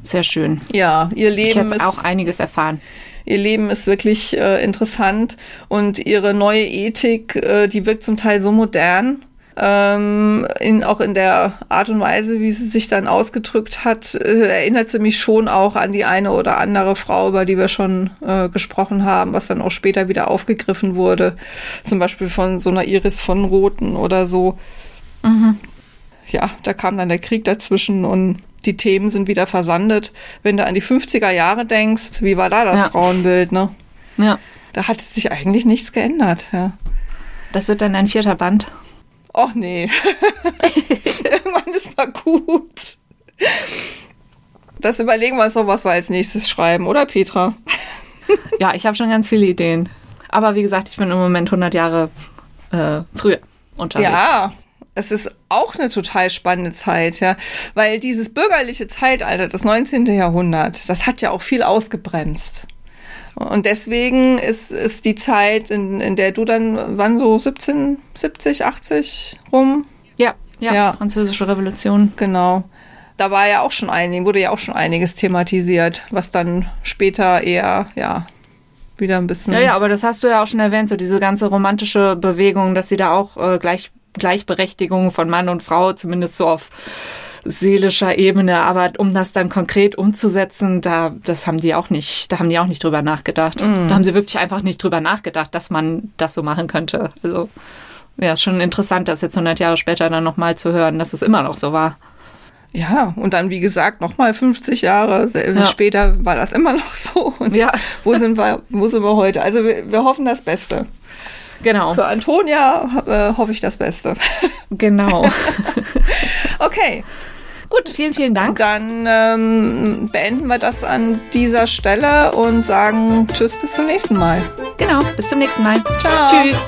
sehr schön. Ja, ihr Leben ich ist auch einiges erfahren. Ihr Leben ist wirklich äh, interessant und ihre neue Ethik, äh, die wirkt zum Teil so modern. Ähm, in, auch in der Art und Weise, wie sie sich dann ausgedrückt hat, äh, erinnert sie mich schon auch an die eine oder andere Frau, über die wir schon äh, gesprochen haben, was dann auch später wieder aufgegriffen wurde. Zum Beispiel von so einer Iris von Roten oder so. Mhm. Ja, da kam dann der Krieg dazwischen und die Themen sind wieder versandet. Wenn du an die 50er Jahre denkst, wie war da das ja. Frauenbild, ne? Ja. Da hat sich eigentlich nichts geändert, ja. Das wird dann ein vierter Band. Och nee. *laughs* Irgendwann ist mal gut. Das überlegen wir uns noch, was wir als nächstes schreiben, oder Petra? *laughs* ja, ich habe schon ganz viele Ideen. Aber wie gesagt, ich bin im Moment 100 Jahre äh, früher unterwegs. Ja, es ist auch eine total spannende Zeit, ja, weil dieses bürgerliche Zeitalter, das 19. Jahrhundert, das hat ja auch viel ausgebremst. Und deswegen ist, ist die Zeit, in, in der du dann, wann so 17, 70, 80 rum? Ja, ja, ja. Französische Revolution. Genau. Da war ja auch schon einiges, wurde ja auch schon einiges thematisiert, was dann später eher, ja, wieder ein bisschen. Ja, ja, aber das hast du ja auch schon erwähnt, so diese ganze romantische Bewegung, dass sie da auch äh, gleich Gleichberechtigung von Mann und Frau, zumindest so auf seelischer Ebene, aber um das dann konkret umzusetzen, da das haben die auch nicht, da haben die auch nicht drüber nachgedacht. Mm. Da haben sie wirklich einfach nicht drüber nachgedacht, dass man das so machen könnte. Also ja, ist schon interessant, das jetzt 100 Jahre später dann nochmal zu hören, dass es immer noch so war. Ja, und dann, wie gesagt, nochmal 50 Jahre ja. später war das immer noch so. Und ja. wo sind wir, wo sind wir heute? Also wir, wir hoffen das Beste. Genau. Für Antonia äh, hoffe ich das Beste. Genau. *laughs* okay. Gut, vielen, vielen Dank. Dann ähm, beenden wir das an dieser Stelle und sagen Tschüss, bis zum nächsten Mal. Genau, bis zum nächsten Mal. Ciao. Tschüss.